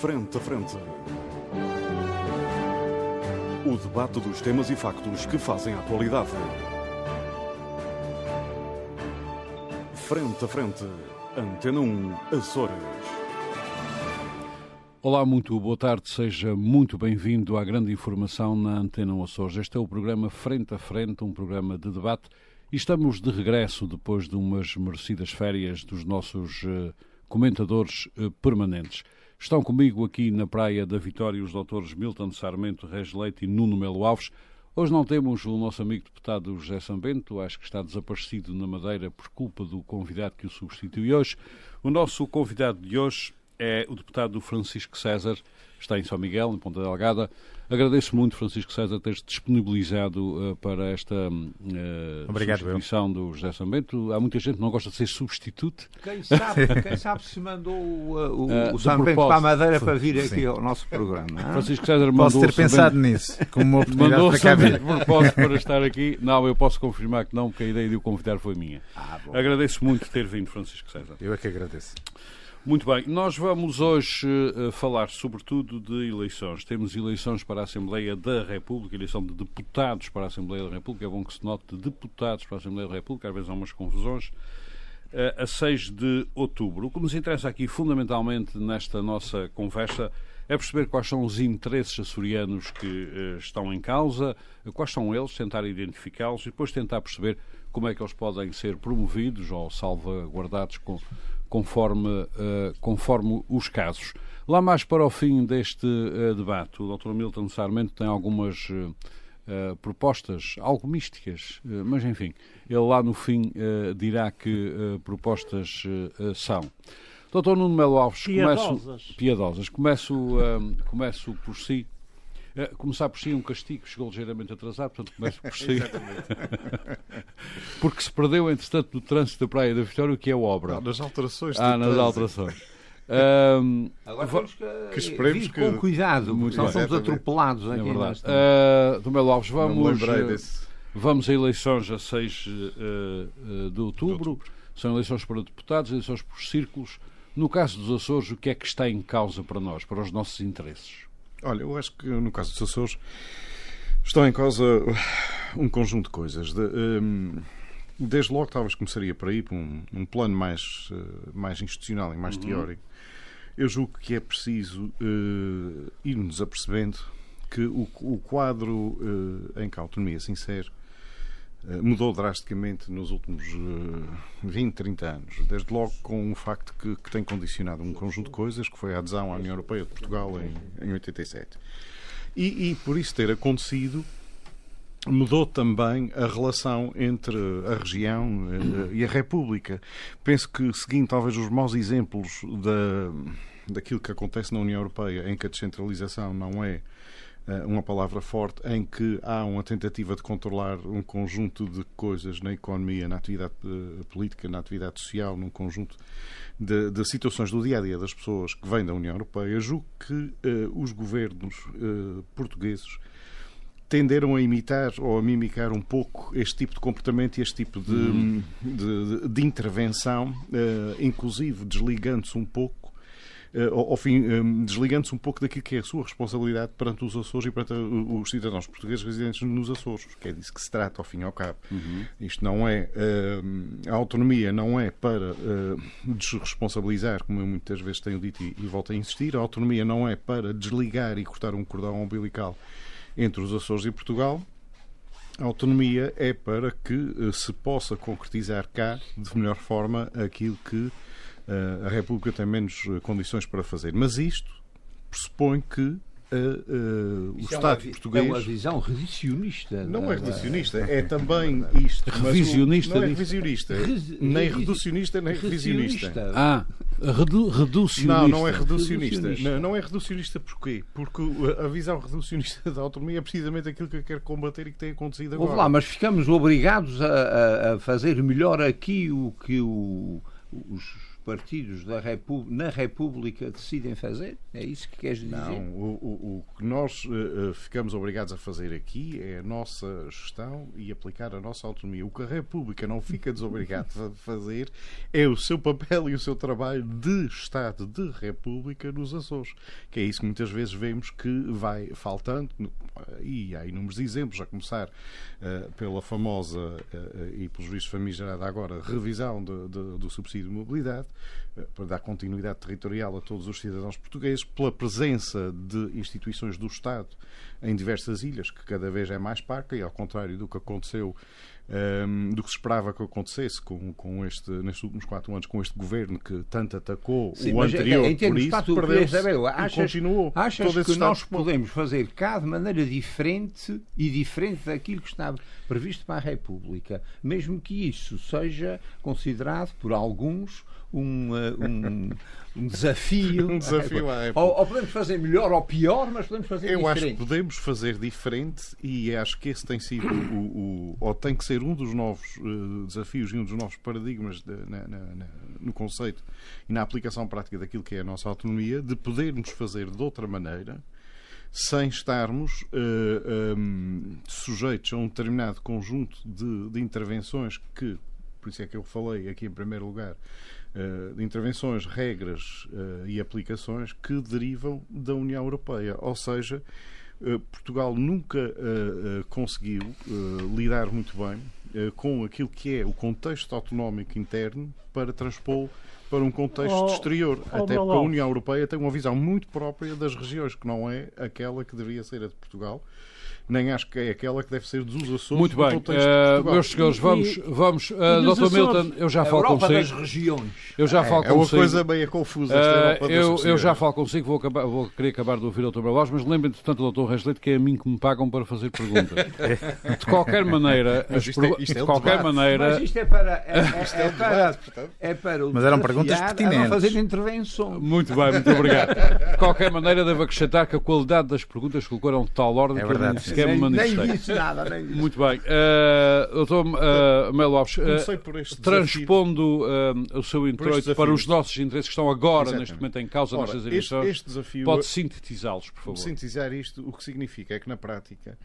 Frente a Frente. O debate dos temas e factos que fazem a atualidade. Frente a Frente. Antena 1, Açores. Olá, muito boa tarde, seja muito bem-vindo à grande informação na Antena 1 Açores. Este é o programa Frente a Frente, um programa de debate e estamos de regresso depois de umas merecidas férias dos nossos uh, comentadores uh, permanentes. Estão comigo aqui na Praia da Vitória os doutores Milton Sarmento, Reis Leite e Nuno Melo Alves. Hoje não temos o nosso amigo deputado José Sambento, acho que está desaparecido na Madeira por culpa do convidado que o substitui hoje. O nosso convidado de hoje é o deputado Francisco César, está em São Miguel, em Ponta Delgada. Agradeço muito, Francisco César, teres disponibilizado uh, para esta uh, Obrigado, substituição eu. do José Sambento. Há muita gente que não gosta de ser substituto. Quem sabe, quem sabe se mandou o, o, uh, o Sambento para a Madeira para vir aqui Sim. ao nosso programa. Hein? Francisco César mandou Posso ter pensado nisso, como uma oportunidade mandou para cá vir. propósito para estar aqui. Não, eu posso confirmar que não, porque a ideia de o convidar foi minha. Ah, Agradeço muito ter vindo, Francisco César. Eu é que agradeço. Muito bem, nós vamos hoje uh, falar sobretudo de eleições. Temos eleições para a Assembleia da República, eleição de deputados para a Assembleia da República. É bom que se note de deputados para a Assembleia da República, às vezes há umas confusões. Uh, a 6 de outubro. O que nos interessa aqui, fundamentalmente, nesta nossa conversa, é perceber quais são os interesses açorianos que uh, estão em causa, quais são eles, tentar identificá-los e depois tentar perceber como é que eles podem ser promovidos ou salvaguardados com, conforme, uh, conforme os casos. Lá mais para o fim deste uh, debate, o Dr. Milton Sarmento tem algumas uh, propostas, algo místicas, mas enfim, ele lá no fim dirá que propostas são. Dr. Nuno Melo Alves, piedosas. Começo, piedosas. Começo, começo por si. Começar por si é um castigo, chegou ligeiramente atrasado, portanto começo por si. Porque se perdeu, entretanto, no trânsito da Praia da Vitória, o que é obra. Ah, nas alterações. Ah, nas alterações. Um, Agora temos que, que esperemos que... com cuidado, Muito nós somos atropelados é aqui. verdade. Uh, Melo Alves, vamos, desse... vamos a eleições a 6 uh, de, outubro. de outubro. São eleições para deputados, eleições por círculos. No caso dos Açores, o que é que está em causa para nós, para os nossos interesses? Olha, eu acho que no caso dos Açores estão em causa um conjunto de coisas. De, um, desde logo, talvez começaria por aí, por um, um plano mais, uh, mais institucional e mais uhum. teórico. Eu julgo que é preciso uh, ir-nos apercebendo que o, o quadro uh, em que a autonomia se insere mudou drasticamente nos últimos 20, 30 anos. Desde logo com um facto que, que, tem condicionado um conjunto de coisas, que foi a adesão à União Europeia de Portugal em, em 87. E, e por isso ter acontecido, mudou também a relação entre a região e a República. Penso que, seguindo talvez os maus exemplos da, daquilo que acontece na União Europeia, em que a descentralização não é uma palavra forte, em que há uma tentativa de controlar um conjunto de coisas na economia, na atividade política, na atividade social, num conjunto de, de situações do dia a dia das pessoas que vêm da União Europeia, julgo que uh, os governos portugueses tenderam a imitar ou a mimicar um pouco este tipo de comportamento e este tipo de, uhum. de, de, de, intervenção, uh, inclusive desligando-se um pouco ao, fim, um, desligando-se um pouco daquilo que é a sua responsabilidade perante os Açores e perante os cidadãos portugueses residentes nos Açores, que é disso que se trata, ao fim e ao cabo. Uhum. Isto não é. A autonomia não é para desresponsabilizar, como eu muitas vezes tenho dito e, volto a insistir, a autonomia não é para desligar e cortar um cordão umbilical entre os Açores e Portugal. A autonomia é para que se possa concretizar cá, de melhor forma, aquilo que a República tem menos condições para fazer. Mas isto pressupõe que Uh, uh, o Estado é português. É uma visão reducionista. Não é reducionista, é também isto. Revisionista? Não é revisionista. Nem reducionista, nem revisionista. Ah, redu reducionista. Não, não é reducionista. reducionista. Não, não, é reducionista porquê? Porque a visão reducionista da autonomia é precisamente aquilo que quer combater e que tem acontecido agora. Vamos lá, mas ficamos obrigados a, a, fazer melhor aqui o que o, os partidos da na República decidem fazer? É isso que queres dizer? Não, o, o, o que nós uh, ficamos obrigados a fazer aqui é a nossa gestão e aplicar a nossa autonomia. O que a República não fica desobrigada a fazer é o seu papel e o seu trabalho de Estado, de República nos Açores. Que é isso que muitas vezes vemos que vai faltando, e há inúmeros exemplos, a começar uh, pela famosa uh, e pelos juízes famigerada agora revisão de, de, do subsídio de mobilidade, para dar continuidade territorial a todos os cidadãos portugueses, pela presença de instituições do Estado em diversas ilhas, que cada vez é mais parca, e ao contrário do que aconteceu um, do que se esperava que acontecesse com, com este, nestes últimos quatro anos, com este governo que tanto atacou Sim, o anterior, em por isso perdeu achas, continuou. Achas que nós podemos fazer cá de maneira diferente e diferente daquilo que estava previsto para a República, mesmo que isso seja considerado por alguns um, uh, um, um desafio. um desafio à época. Ou, ou, podemos fazer melhor ou pior, mas podemos fazer Eu diferente. acho que podemos fazer diferente e acho que esse tem sido o, o ou tem que ser um dos novos uh, desafios e um dos novos paradigmas de, na, na, na, no conceito e na aplicação prática daquilo que é a nossa autonomia, de podermos fazer de outra maneira sem estarmos uh, eh, um, ehm, sujeitos a um determinado conjunto de, de intervenções que, por isso é que eu falei aqui em primeiro lugar, eh, de intervenções, regras uh, e aplicações que derivam da União Europeia. Ou seja, uh, Portugal nunca conseguiu lidar muito bem com aquilo que é o contexto autonómico interno para transpô-lo para um contexto oh, exterior. Oh, Até porque a União Europeia tem uma visão muito própria das regiões, que não é aquela que deveria ser a de Portugal nem acho que é aquela que deve ser dos Açores. Muito bem, uh, meus senhores, vamos, e, vamos. Uh, Dr. Milton, eu já falo consigo. das regiões. Eu já é, falo é consigo. uma coisa meio confusa. Uh, eu, eu já falo consigo, vou, acabar, vou querer acabar de ouvir o Dr. Barbosa, mas lembrem, tanto o Dr. Resleito, que é a mim que me pagam para fazer perguntas. de qualquer maneira, isto é, isto é de qualquer debate. maneira. Mas isto é para. É, é, é, é para, é para mas eram perguntas pertinentes. fazer intervenção. Muito bem, muito obrigado. De qualquer maneira, devo acrescentar que a qualidade das perguntas eram de tal ordem é que eu nem me manifestei disse nada, nem disse. Muito bem. Uh, doutor uh, Melo Lopes, uh, transpondo uh, o seu introito para os nossos interesses que estão agora, Exatamente. neste momento, em causa Ora, nestas eleições, este, este desafio, pode sintetizá-los, por favor. Sintetizar isto, o que significa é que, na prática,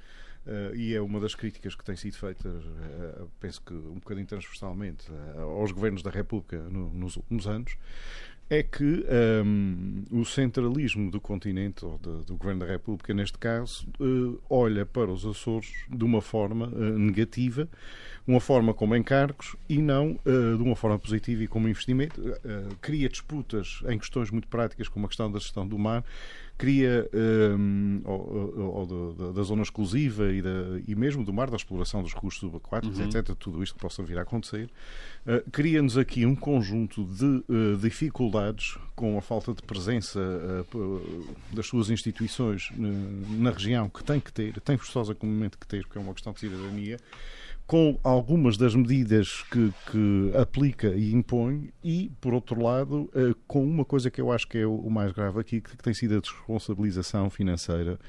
Uh, e é uma das críticas que tem sido feita, uh, penso que um bocadinho transversalmente, uh, aos governos da República no, nos últimos anos, é que um, o centralismo do continente, ou de, do Governo da República, neste caso, uh, olha para os Açores de uma forma uh, negativa, uma forma como encargos e não uh, de uma forma positiva e como investimento. cria disputas em questões muito práticas, como a questão da gestão do mar, cria um, ou, ou da, da, zona exclusiva e, da, e mesmo do mar, da exploração dos recursos subaquáticos, uhum. etc., tudo isto que possa vir a acontecer, uh, cria-nos aqui um conjunto de uh, dificuldades com a falta de presença uh, das suas instituições na região que tem que ter, tem forçosamente que ter, porque é uma questão de cidadania, com algumas das medidas que, que, aplica e impõe e, por outro lado, eh, com uma coisa que eu acho que é o mais grave aqui, que tem sido a desresponsabilização financeira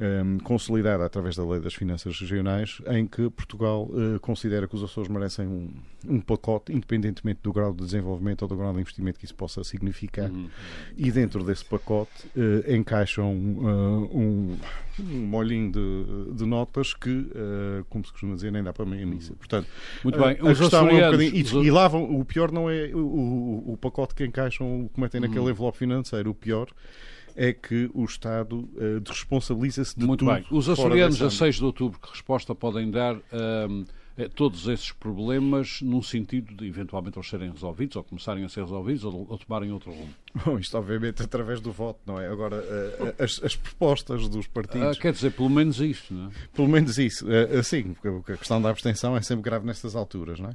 um, ehm, consolidada através da Lei das Finanças Regionais, em que Portugal uh, considera que os Açores merecem um, um, pacote, independentemente do grau de desenvolvimento ou do grau de investimento que isso possa significar, uhum. e dentro desse pacote uh, encaixam uh, um, um molhinho de, de notas que, como se costuma dizer, nem dá para meia missa. Portanto, Muito bem. a questão é um bocadinho. E, e lá vão, o pior não é o, o, o pacote que encaixam, o que metem naquele uhum. envelope financeiro, o pior é que o Estado uh, desresponsabiliza-se de Muito tudo. Muito bem. Os açorianos, a 6 de outubro, que resposta podem dar? Uh, eh, todos esses problemas num sentido de eventualmente eles serem resolvidos ou começarem a ser resolvidos ou, ou tomarem outro rumo? Bom, isto obviamente através do voto, não é? Agora, uh, as, as, propostas dos partidos... Uh, quer dizer, pelo menos isso, não é? Pelo menos isso, uh, sim, porque a questão da abstenção é sempre grave nestas alturas, não é?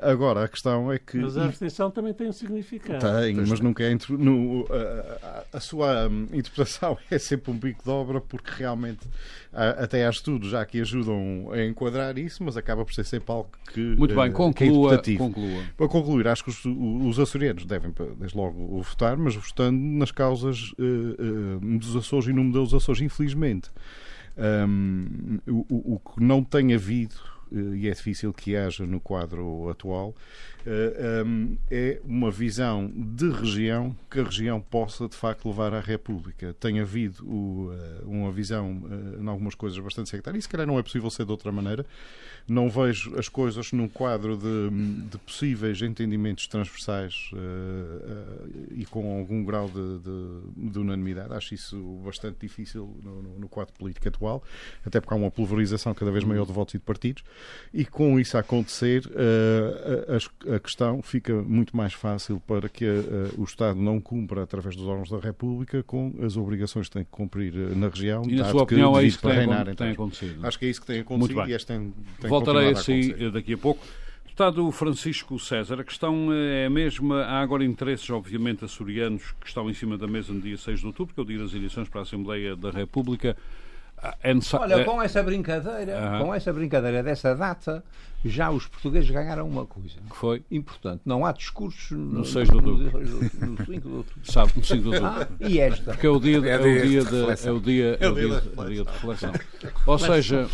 agora, a questão é que... Mas a abstenção também tem um significado. Tem, mas nunca é... No, a, a, sua um, interpretação é sempre um bico de obra porque realmente até há estudos já que ajudam a enquadrar isso, mas acaba por ser sempre algo que. Muito bem, conclua. Que é conclua. Para concluir, acho que os, os açorianos devem, desde logo, votar, mas votando nas causas uh, uh, dos Açores e no modelo dos Açores, infelizmente. Um, o, o, que não tem havido e é difícil que haja no quadro atual, um, é uma visão de região que a região possa de facto levar à República. Tem havido uh, uma visão uh, em algumas coisas bastante sectária e se calhar não é possível ser de outra maneira. Não vejo as coisas num quadro de, de possíveis entendimentos transversais uh, e com algum grau de, de, de, unanimidade. Acho isso bastante difícil no, no, no, quadro político atual, até porque há uma pulverização cada vez maior de votos e de partidos. E com isso a acontecer, as a questão fica muito mais fácil para que uh, o Estado não cumpra, através dos órgãos da República, com as obrigações que tem que cumprir uh, na região. E na sua opinião é isso que tem, reinar, tem, tem acontecido? Acho que é isso que tem acontecido e este tem, tem Voltarei a si daqui a pouco. Deputado Francisco César, a questão é a mesma. Há agora interesses, obviamente, açorianos que estão em cima da mesa no dia 6 de outubro, que é o dia das eleições para a Assembleia da República. É Olha, é- com essa brincadeira, uh -huh. com essa brincadeira dessa data, já os portugueses ganharam uma coisa. Que foi? Importante. Não há discursos no, no 6 de outubro. No 5 de outubro. Sabe, no 5 de outubro. Ah, e esta? Porque é o dia de, é o dia de, é o dia, é o dia, dia de reflexão. Ou seja,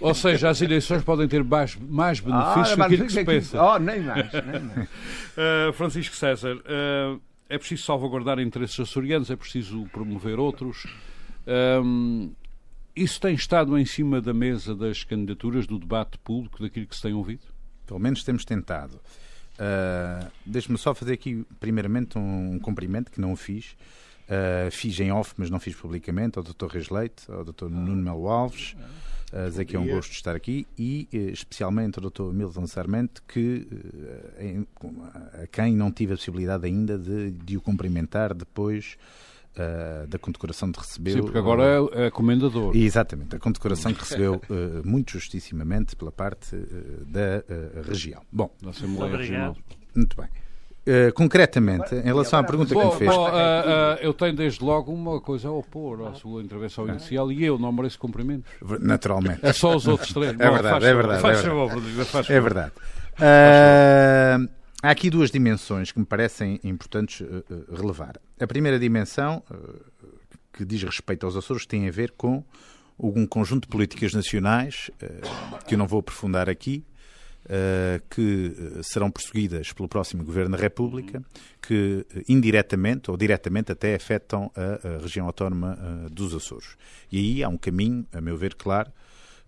ou seja, as eleições podem ter mais, mais benefícios ah, do que, que se pensa. Oh, nem mais. Nem mais. Uh, Francisco César, uh, é preciso salvaguardar interesses açorianos, é preciso promover outros. Um, isso tem estado em cima da mesa das candidaturas, do debate público, daquilo que se tem ouvido? Pelo menos temos tentado. Uh, Deixe-me só fazer aqui, primeiramente, um cumprimento que não o fiz. Uh, fiz em off, mas não fiz publicamente, ao Dr. Reis Leite, ao Dr. Nuno Melo Alves. Uh, dizer que é um gosto de estar aqui e uh, especialmente ao Dr. Milton Sarmente, que uh, a quem não tive a possibilidade ainda de, de o cumprimentar depois uh, da condecoração de recebeu. Sim, porque agora é, é comendador. Exatamente, a condecoração que recebeu uh, muito justissimamente pela parte uh, da região. Bom, da Assembleia Regional. Muito bem. Uh, concretamente, em relação à pergunta bom, que me fez. Bom, uh, uh, eu tenho desde logo uma coisa a opor à sua intervenção inicial e eu não mereço cumprimentos. Naturalmente. É só os outros três. É verdade, é verdade. Faz favor, é verdade. É verdade. Há aqui duas dimensões que me parecem importantes uh, relevar. A primeira dimensão, uh, que diz respeito aos Açores, tem a ver com um conjunto de políticas nacionais, uh, que eu não vou aprofundar aqui, que serão perseguidas pelo próximo Governo da República, que indiretamente ou diretamente até afetam a, a região autónoma dos Açores. E aí há um caminho, a meu ver, claro,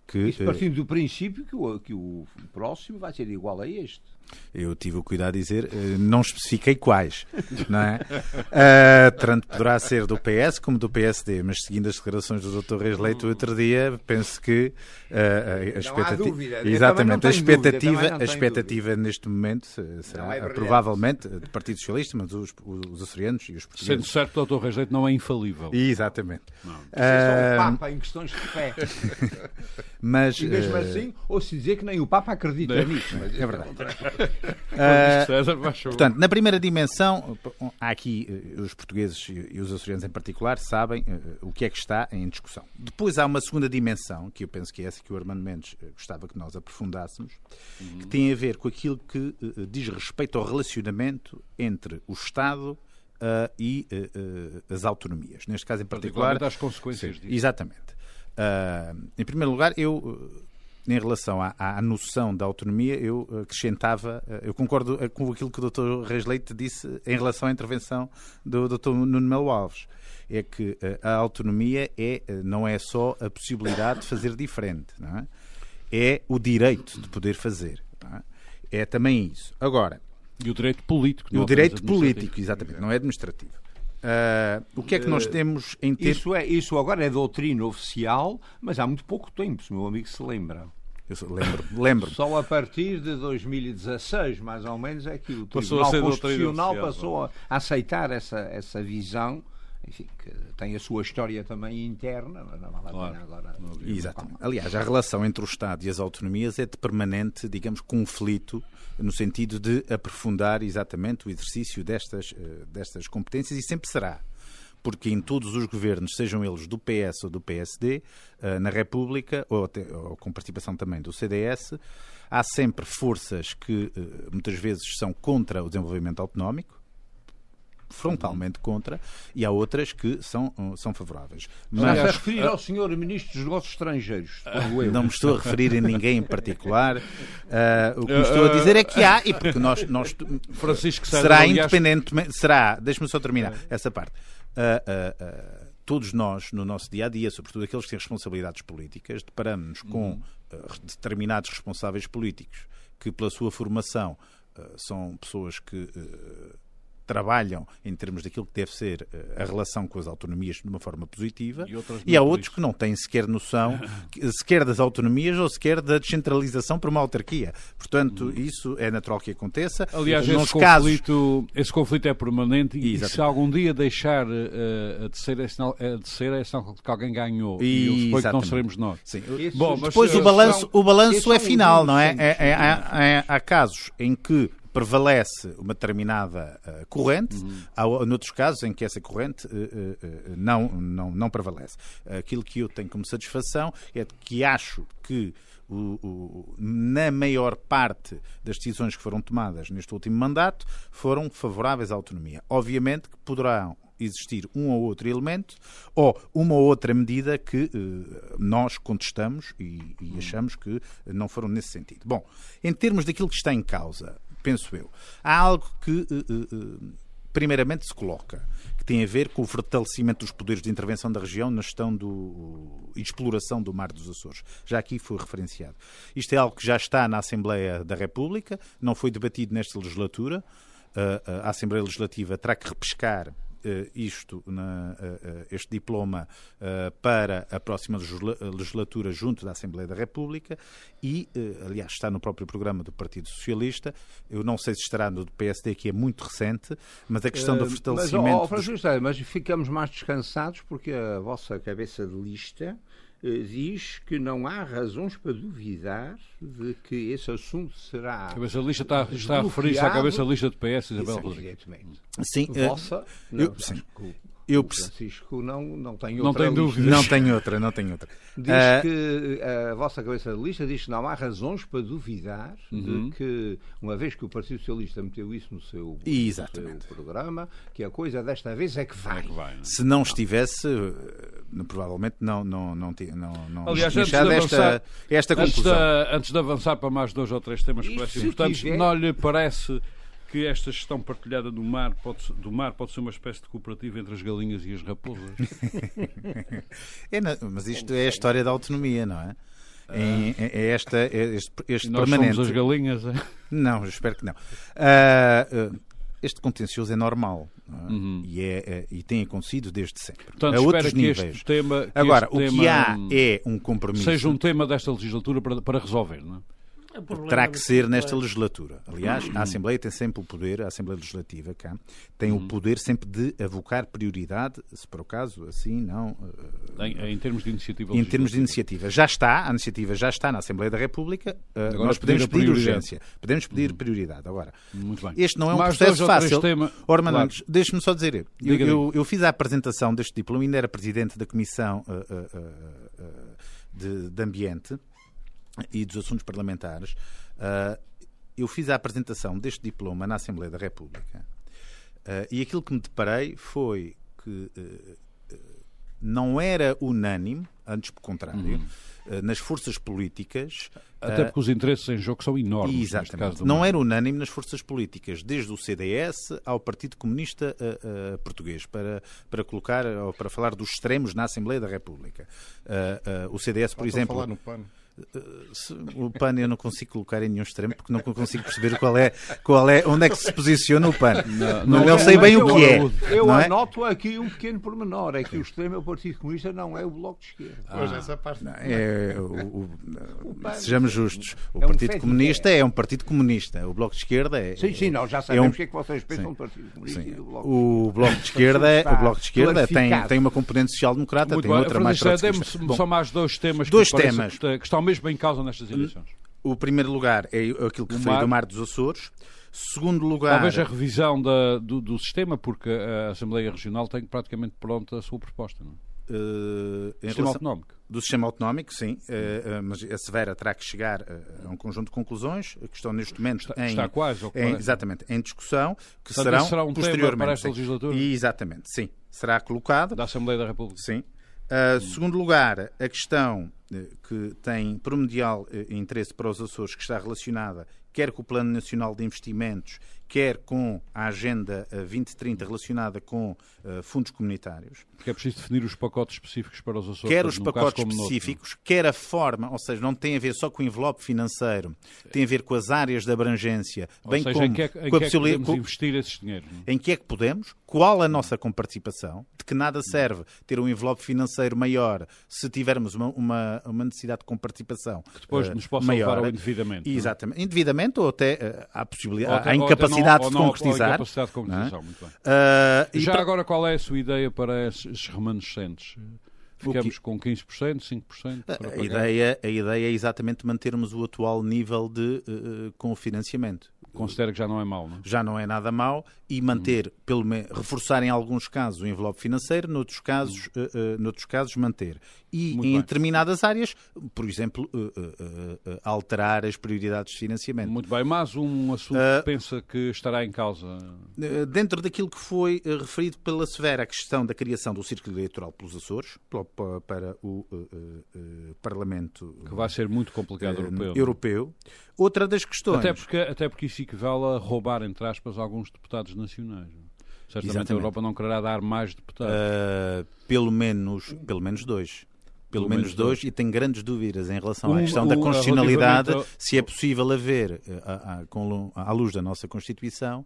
que... Isso partindo do princípio que o, que o próximo vai ser igual a este. Eu tive o cuidado de dizer, eh, não especifiquei quais, não é? Uh, tanto poderá ser do PS como do PSD, mas seguindo as declarações do Dr. Reis Leite o outro dia, penso que uh, a expectativa. Exatamente, a expectativa, dúvida, a expectativa neste momento será é provavelmente do Partido Socialista, mas os, os açorianos e os portugueses. Sendo certo que o Dr. Reis Leite não é infalível. Exatamente. Não. Uh, é só o Papa em questões de fé. mas, e mesmo assim, ou se dizer que nem o Papa acredita nisso. É verdade. Uh, portanto, na primeira dimensão, há aqui uh, os portugueses e os açorianos em particular sabem uh, o que é que está em discussão. Depois há uma segunda dimensão, que eu penso que é essa que o Armando Mendes gostava que nós aprofundássemos, uhum. que tem a ver com aquilo que diz respeito ao relacionamento entre o Estado e as autonomias. Neste caso em particular. as consequências sim, disso. Exatamente. em primeiro lugar, eu em relação à, à, noção da autonomia, eu acrescentava, eu concordo com aquilo que o Dr. Reis Leite disse em relação à intervenção do Dr. Nuno Melo Alves. É que eh, a autonomia é, eh, não é só a possibilidade de fazer diferente, não é? é o direito de poder fazer. É? é? também isso. Agora. E o direito político. E o direito político, exatamente, não é administrativo. Uh, o que é que nós temos em termos. Isso, é, isso agora é doutrina oficial, mas há muito pouco tempo, se meu amigo se lembra. Eu lembro, lembro. Só a partir de 2016, mais ou menos, é que o Tribunal Constitucional passou a aceitar essa, essa visão enfim, que tem a sua história também interna, mas não vale claro. agora. Exatamente. Aliás, a relação entre o Estado e as autonomias é de permanente, digamos, conflito, no sentido de aprofundar exatamente o exercício destas, eh, destas competências e sempre será porque em todos os governos, sejam eles do PS ou do PSD, eh, na República, ou, com participação também do CDS, há sempre forças que eh, muitas vezes são contra o desenvolvimento autonómico, frontalmente contra e há outras que são, são favoráveis. Mas a referir ao senhor Ministro dos Negócios Estrangeiros. Não me estou a referir a ninguém em particular. Uh, o que me estou a dizer é que há, e porque nós, nós Francisco será aliás... independentemente, será, deixe-me só terminar essa parte. Uh, uh, todos nós, no nosso dia a dia, sobretudo aqueles que têm responsabilidades políticas, deparamos com uhum. determinados responsáveis políticos que, pela sua formação, são pessoas que trabalham em termos daquilo que deve ser eh, a relação com as autonomias de uma forma positiva e, e há outros que não têm sequer noção sequer das autonomias ou sequer da descentralização para uma autarquia. Portanto, hum. isso é natural que aconteça. Aliás, esse conflito, esse conflito é permanente e, se algum dia deixar uh, a terceira é sinal, a terceira é sinal que alguém ganhou e, e que não seremos nós. Sim. Bom, mas depois o balanço, o balanço é final, não é? É, é, é? Há casos em que prevalece uma determinada uh, corrente, uhum. há noutros casos em que essa corrente uh, uh, não, não, não prevalece. Aquilo que eu tenho como satisfação é que acho que o, o, na maior parte das decisões que foram tomadas neste último mandato foram favoráveis à autonomia. Obviamente que poderão existir um ou outro elemento ou uma ou outra medida que nós contestamos e, e achamos que não foram nesse sentido. Bom, em termos daquilo que está em causa, penso eu. Há algo que, uh, uh, primeiramente, se coloca, que tem a ver com o fortalecimento dos poderes de intervenção da região na gestão do, e exploração do Mar dos Açores. Já aqui foi referenciado. Isto é algo que já está na Assembleia da República, não foi debatido nesta legislatura. a Assembleia Legislativa terá que repescar isto, na, uh, este diploma para a próxima legislatura junto da Assembleia da República e, aliás, está no próprio programa do Partido Socialista. Eu não sei se estará no do PSD, que é muito recente, mas a questão do fortalecimento. Mas, oh, Francisco, dos... mas ficamos mais descansados porque a vossa cabeça de lista diz que não há razões para duvidar de que esse assunto será. A cabeça lista está, está a referir-se à cabeça lista de PS, Isabel Rodrigues. Sim, Vossa, não, eu, sim. Eu Francisco não, não tem outra. Não tem dúvidas. Não tem outra, não tem outra. Diz uh... que a vossa cabeça de lista diz que não há razões para duvidar uhum. de que, uma vez que o Partido Socialista meteu isso no seu, no seu programa, que a coisa desta vez é que vai. É que vai não? Se não estivesse, provavelmente não, não, não, não, não Aliás, antes de avançar, esta, esta conclusão. Antes de, antes de avançar para mais dois ou três temas que parecem importantes, tiver... não lhe parece que esta gestão partilhada do mar, pode, do mar pode ser uma espécie de cooperativa entre as galinhas e as raposas. é, não, mas isto é a história da autonomia, não é? É, é, é esta, é este, este nós permanente. Somos as galinhas, é? Não, espero que não. Uh, uh, este contencioso é normal é? Uhum. E, é, é, e tem acontecido desde sempre. Portanto, a outros níveis. Tema, Agora, o que há é um compromisso. Seja um tema desta legislatura para, para resolver, não é? Terá que ser nesta legislatura. Aliás, a Assembleia tem sempre o poder, a Assembleia Legislativa cá, tem o poder sempre de avocar prioridade, se por acaso, assim, não. Eh, em, em termos de iniciativa Em termos de iniciativa. Já está, a iniciativa já está na Assembleia da República, eh, Agora nós podemos pedir, urgência, podemos pedir prioridade. Agora, este não é um Mais processo fácil. Tema... Orman, claro. deixe-me só dizer, eu, eu, eu, fiz a apresentação deste diploma, ainda era presidente da Comissão uh, uh, de, de Ambiente, e dos Assuntos Parlamentares, uh, eu fiz a apresentação deste diploma na Assembleia da República uh, e aquilo que me deparei foi que uh, não era unânime, antes pelo contrário, uhum. nas forças políticas. Até porque os interesses em jogo são enormes. Exatamente. não era unânime nas forças políticas, desde o CDS ao Partido Comunista Português, para, para colocar ou para falar dos extremos na Assembleia da República. o CDS, por exemplo. Falar no PAN o PAN eu não consigo colocar em nenhum extremo porque não consigo perceber qual é, qual é, onde é que se posiciona o PAN. Não, não, não sei bem o que é. Eu é? anoto aqui um pequeno pormenor: é que o extremo é o Partido Comunista, não é o Bloco de Esquerda. Ah, pois essa parte. Não, é, o, o, o sejamos justos: o é Partido um Comunista é. é um Partido Comunista, o Bloco de Esquerda é. Sim, sim, nós já sabemos o um, que é que vocês pensam sim, do Partido Comunista sim. e do Bloco O Bloco de Esquerda, é, o Bloco de esquerda tem, tem uma componente social-democrata, tem outra mais trotskista. Só mais dois temas dois temas. que estão mesmo em causa nestas eleições? O primeiro lugar é aquilo que o referi do Mar dos Açores. Segundo lugar. Talvez a revisão da, do, do, sistema, porque a Assembleia Regional tem praticamente pronta a sua proposta. Não? É? em Sistema relação- autonómico. do sistema autonómico, sim, eh, eh, mas a Severa terá que chegar a um conjunto de conclusões que estão neste momento Está- em, está quase, em- quase. exatamente, em discussão, que Portanto, serão será um posteriormente. para esta legislatura? E, exatamente, sim. Será colocado. Da Assembleia da República. Sim. Uh, segundo lugar, a questão eh, que tem primordial eh, interesse para os Açores, que está relacionada quer com o Plano Nacional de Investimentos, quer com a Agenda eh, 2030 relacionada com eh, fundos comunitários, Porque é preciso definir os pacotes específicos para os Açores. quer os pacotes outro. específicos, quer a forma, ou seja, não tem a ver só com o envelope financeiro, tem a ver com as áreas de abrangência, Ou bem seja, como em que é, em com que é que possibilidade. podemos investir esses dinheiros? não é? em que é que podemos, qual a nossa comparticipação, de que nada serve ter um envelope financeiro maior se tivermos uma, uma, uma necessidade de comparticipação Que depois eh, nos possa maior. levar ao endividamento. não é? Exatamente. Endividamento ou até eh, à Ou possibilidade, até- à ou não- de ou não- concretizar. incapacidade de concretização, muito bem. E Já para- agora, qual é a sua ideia para esses remanescentes? Ficamos quê? com 15%, 5%? para A pagar? ideia, a ideia é exatamente mantermos o atual nível de eh, confinanciamento. Considera que já não é mau, não é? Já não é nada mau e manter, pelo menos, reforçar em alguns casos o envelope financeiro, noutros casos, eh, eh, noutros casos manter. E Muito em bem. determinadas áreas, por exemplo, eh, alterar as prioridades de financiamento. Muito bem, mas um assunto que pensa que estará em causa. Dentro daquilo que foi referido pela Severa, a questão da criação do Círculo Eleitoral pelos Açores, pelo- para o eh, eh, eh, Parlamento Que vai ser muito complicado europeu. é? europeu. Outra das questões. Até porque, até porque isso equivale a roubar, entre aspas, alguns deputados nacionais. é? Certamente Exatamente. a Europa não quererá dar mais deputados. Uh, pelo menos pelo menos dois. Pelo, menos dois, e tenho grandes dúvidas em relação à questão da o- constitucionalidade, ao- se é possível haver, à, à- luz da nossa Constituição,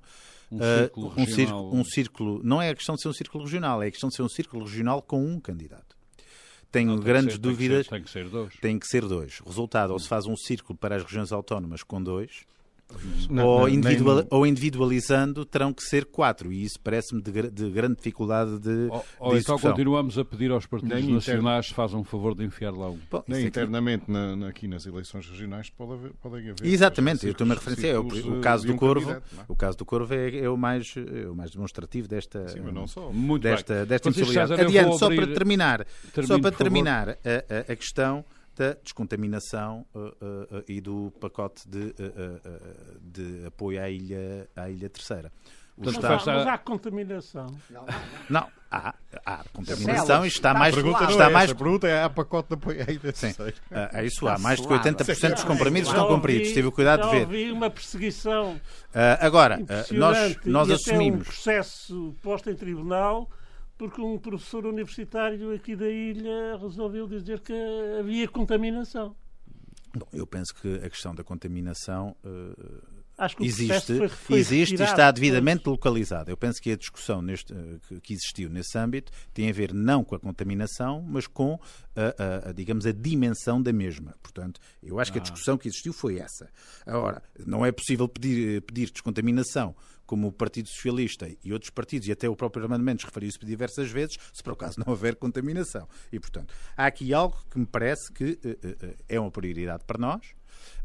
Um uh, círculo um, círculo, um círculo. Não é a questão de ser um círculo regional, é a questão de ser um círculo regional com um candidato. Tenho Não, grandes ser- tem que dúvidas. ser- Tem que ser dois. Tem que ser dois. Resultado, ou se faz um círculo para as regiões autónomas com dois, Não, ou, não, nem individual- no- ou individualizando, terão que ser quatro. E isso parece-me de, de grande dificuldade de, Ou, de ou então execução. continuamos a pedir aos partidos Nem nacionais que façam um favor de enfiar lá um. Bom, Nem isso aqui- internamente na- na- aqui nas eleições regionais pode haver, podem haver. Exatamente, eu estou-me a referenciar. É o, o caso de do um Corvo. é? O caso do Corvo é, é o, mais, é o mais demonstrativo desta, Sim, mas não só. Muito desta, bem. desta impossibilidade. Adiante, só para terminar, Termino, só para terminar a, a- a questão da descontaminação uh, uh, uh, e do pacote de, uh, uh, uh, de apoio à ilha, à ilha Terceira. O Portanto, Mas, há, Está- mas há contaminação. Não, há, há contaminação e está Está mais, A pergunta não está é mais essa. A pergunta é há pacote de apoio à ilha Sim. terceira. Ah, é isso há. Mais de suave. 80% dos comprimidos Já estão cumpridos. Tive o cuidado de ver. ouvi uma perseguição Ah, agora, ah, nós, nós e até um assumimos. processo posto em tribunal porque um professor universitário aqui da ilha resolveu dizer que havia contaminação. Bom, eu penso que a questão da contaminação ah, Acho que o existe, foi, foi existe e está devidamente localizado. Eu penso que a discussão neste, eh, que- que existiu nesse âmbito tem a ver não com a contaminação, mas com a, a- a, digamos, a dimensão da mesma. Portanto, eu acho que Ah. a discussão que existiu foi essa. Agora, não é possível pedir, eh, pedir descontaminação como o Partido Socialista e outros partidos, e até o próprio Armando Mendes referiu-se diversas vezes, se por acaso não houver contaminação. E, portanto, há aqui algo que me parece que eh, eh, é uma prioridade para nós,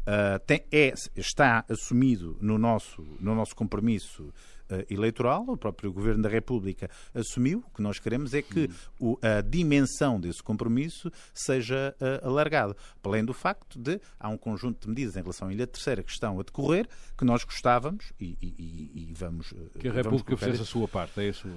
Uh, tem- é- está assumido no nosso, no nosso compromisso uh, eleitoral, o próprio Governo da República assumiu. O que nós queremos é que o- a dimensão desse compromisso seja uh, alargado. Para além do facto de há um conjunto de medidas em relação à Ilha Terceira que estão a decorrer que nós gostávamos e, e- e- vamos. Que a República colocar fizesse a sua parte. É isso,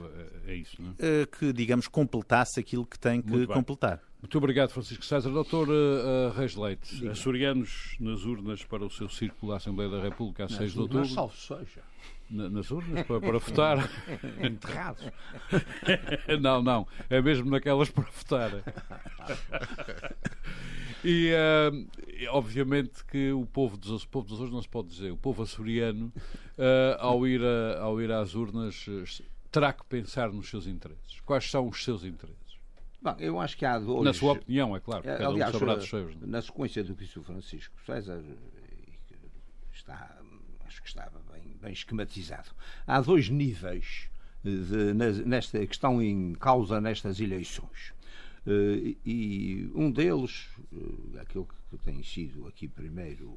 é isso não é? uh, que, digamos, completasse aquilo que tem que completar. Muito obrigado, Francisco César. Doutor uh, uh, Reis Leite, açorianos nas urnas para o seu círculo à Assembleia da República a 6 de outubro. salvo seja. Na- nas urnas para, para votar. Enterrados. não, não. É mesmo naquelas para votar. E eh, obviamente que o povo dos, Açores- povo dos Açores não se pode dizer. O povo açoriano, ao, ir a- ao ir às urnas, terá que pensar nos seus interesses. Quais são os seus interesses? Bom, eu acho que há dois. Na sua opinião, é claro. Eh, Cada Aliás, um saberá eh, dos seus. não é? na sequência do que disse o Francisco César, e que está, acho que estava bem, bem esquematizado, há dois níveis eh, de- nesta, que estão em causa nestas eleições. Eh, E um deles, eh, aquele que tem sido aqui primeiro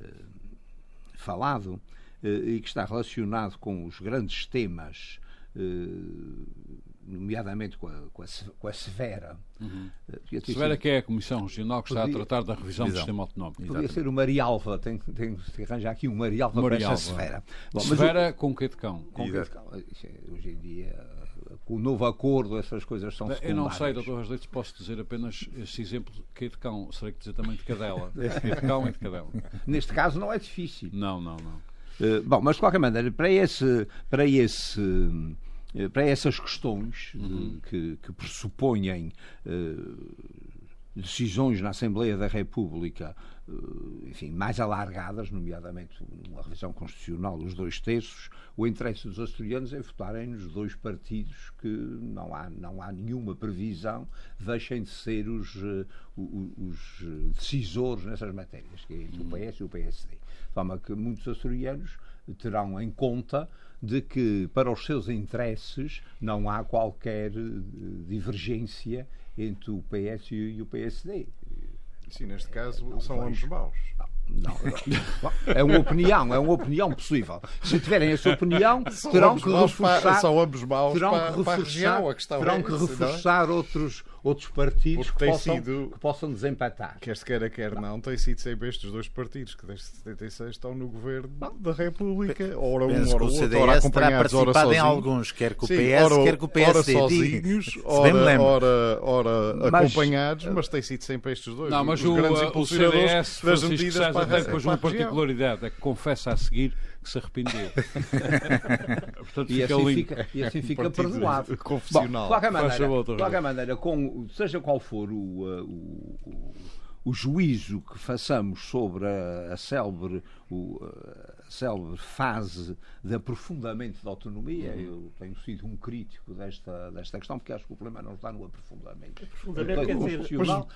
eh, falado, eh, e que está relacionado com os grandes temas eh, nomeadamente com a, com a, com a Severa. Uhum. Uh, Severa que é a Comissão Regional que está Podia... a tratar da revisão, do sistema autonómico. Podia Exatamente. ser o Marialva, tem, tem que arranjar aqui um Marialva, Marialva. para essa Severa. Bom, Severa o... com que de cão? Com que de cão. É, hoje em dia com o novo acordo, essas coisas são secundárias. Eu não sei, doutor Rasleites, posso dizer apenas esse exemplo que é de cão. Serei que dizer também de cadela. De cão e de cadela. Neste caso não é difícil. Não, não, não. Uh, bom, mas de qualquer maneira, para esse, para esse para essas questões uhum. que, que pressupõem uh, decisões na Assembleia da República eh, enfim, mais alargadas, nomeadamente uma revisão constitucional dos dois terços, o interesse dos asturianos é votarem nos dois partidos que não há, não há nenhuma previsão deixem de ser os, eh, os, decisores nessas matérias, que é entre o hum. PS e o PSD. De forma que muitos asturianos terão em conta de que, para os seus interesses, não há qualquer eh, divergência entre o PS e o PSD. Sim, neste caso não são ambos maus. Não, não, é uma opinião, é uma opinião possível. Se tiverem essa opinião, terão que reforçar. São ambos maus terão para, que reforçar, para a região. A questão terão é que reforçar outros, outros partidos que possam, sido, que possam desempatar. Quer se queira, quer não, não, tem sido sempre estes dois partidos que desde 76 estão no governo da República. Ora um, Penso ora o outro, ora acompanhados, ora sozinhos. em alguns, quer com o PS, Sim, ora, quer com o PSD. Ora sozinhos, ora, ora, ora mas, acompanhados, mas tem sido sempre estes dois. Não, mas os o, grandes o CDS, das medidas para, para depois uma particularidade, é que confessa a seguir que se arrependeu. Portanto, e, assim fica, e assim fica perdoado. Confessional. Bom, de qualquer maneira, de qualquer maneira com, seja qual for o, uh, o, o, o juízo que façamos sobre a, a célebre, o, a célebre fase de aprofundamento da autonomia, uhum. eu tenho sido um crítico desta, desta questão, porque acho que o problema não está no aprofundamento. Aprofundamento quer dizer,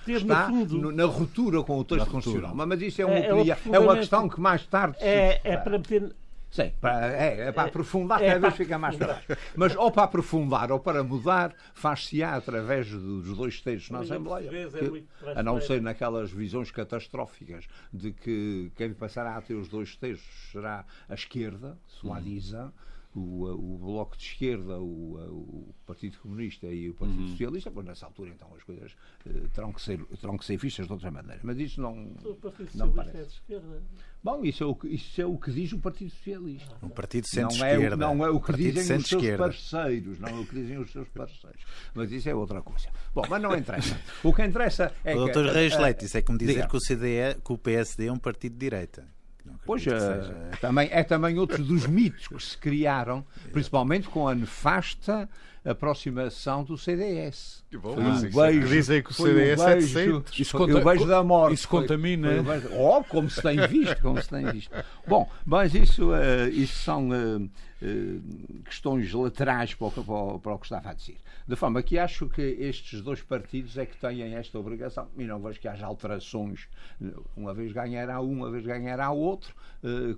está no, na ruptura com o texto constitucional. Mas isso é uma, é, é, é uma questão que mais tarde. É, é para meter Sim, para, é, é para aprofundar, é, cada vez fica mais fácil. Mas ou para aprofundar ou para mudar, faz-se-á através dos dois textos na Assembleia. Que, a não ser naquelas visões catastróficas de que quem passará a ter os dois textos será a esquerda, suadiza. Hum o, o Bloco de Esquerda, o, o, Partido Comunista e o Partido uhum. Socialista, pois nessa altura então as coisas uh, terão, que ser, terão que ser vistas de outra maneira. Mas isso não, o Partido não parece. É de esquerda. Bom, isso é, o que, isso é o que diz o Partido Socialista. Um partido centro-esquerda. Não, é, não é o que dizem os seus parceiros, não é o que dizem os seus parceiros. Mas isso é outra coisa. Bom, mas não interessa. O que interessa é o que... Dr. Reis Leite, isso é como dizer que o, CDE, que o PSD é um partido de direita. Pois, é, também, é também outro dos mitos que se criaram, principalmente com a nefasta aproximação do CDS. Bom, foi um beijo, dizem que o CDS um beijo, é 700. Isso, conta, o beijo da morte. Isso contamina. Foi, foi oh, como se tem visto, como se tem visto. Bom, mas isso, uh, isso são uh, uh, questões laterais para o, para, para o que estava a dizer. De forma que acho que estes dois partidos é que têm esta obrigação. E não vejo que haja alterações. Uma vez ganhará um, uma vez ganhará outro,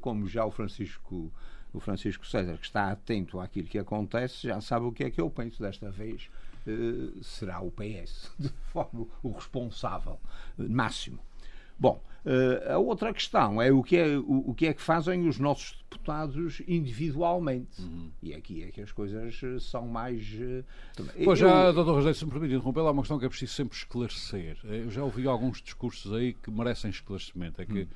como já o Francisco o Francisco César, que está atento àquilo que acontece, já sabe o que é que eu penso desta vez. Uh, será o PS, de forma o responsável uh, máximo. Bom, uh, a outra questão é o que é, o, o, que é que fazem os nossos deputados individualmente. Uhum. E aqui é que as coisas são mais. Pois eu... já, Dr. Rogério, se me permite interromper, há uma questão que é preciso sempre esclarecer. Eu já ouvi alguns discursos aí que merecem esclarecimento. É que. Uhum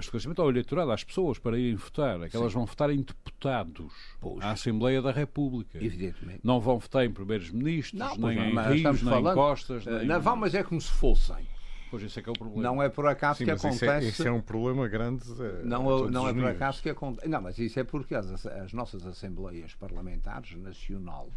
esclarecimento ao eleitorado, às pessoas, para irem votar. É que elas vão votar em deputados pois. à Assembleia da República. Evidentemente. Não vão votar em primeiros-ministros, nem não, em Rios, nem falando, em Costas. Nem... Não vão, mas é como se fossem. Pois esse é que é o problema. Não é por acaso Sim, que acontece. Isso é, isso é, um problema grande. É, não, não é por acaso que acontece. Não, mas isso é porque as, as nossas assembleias parlamentares, nacional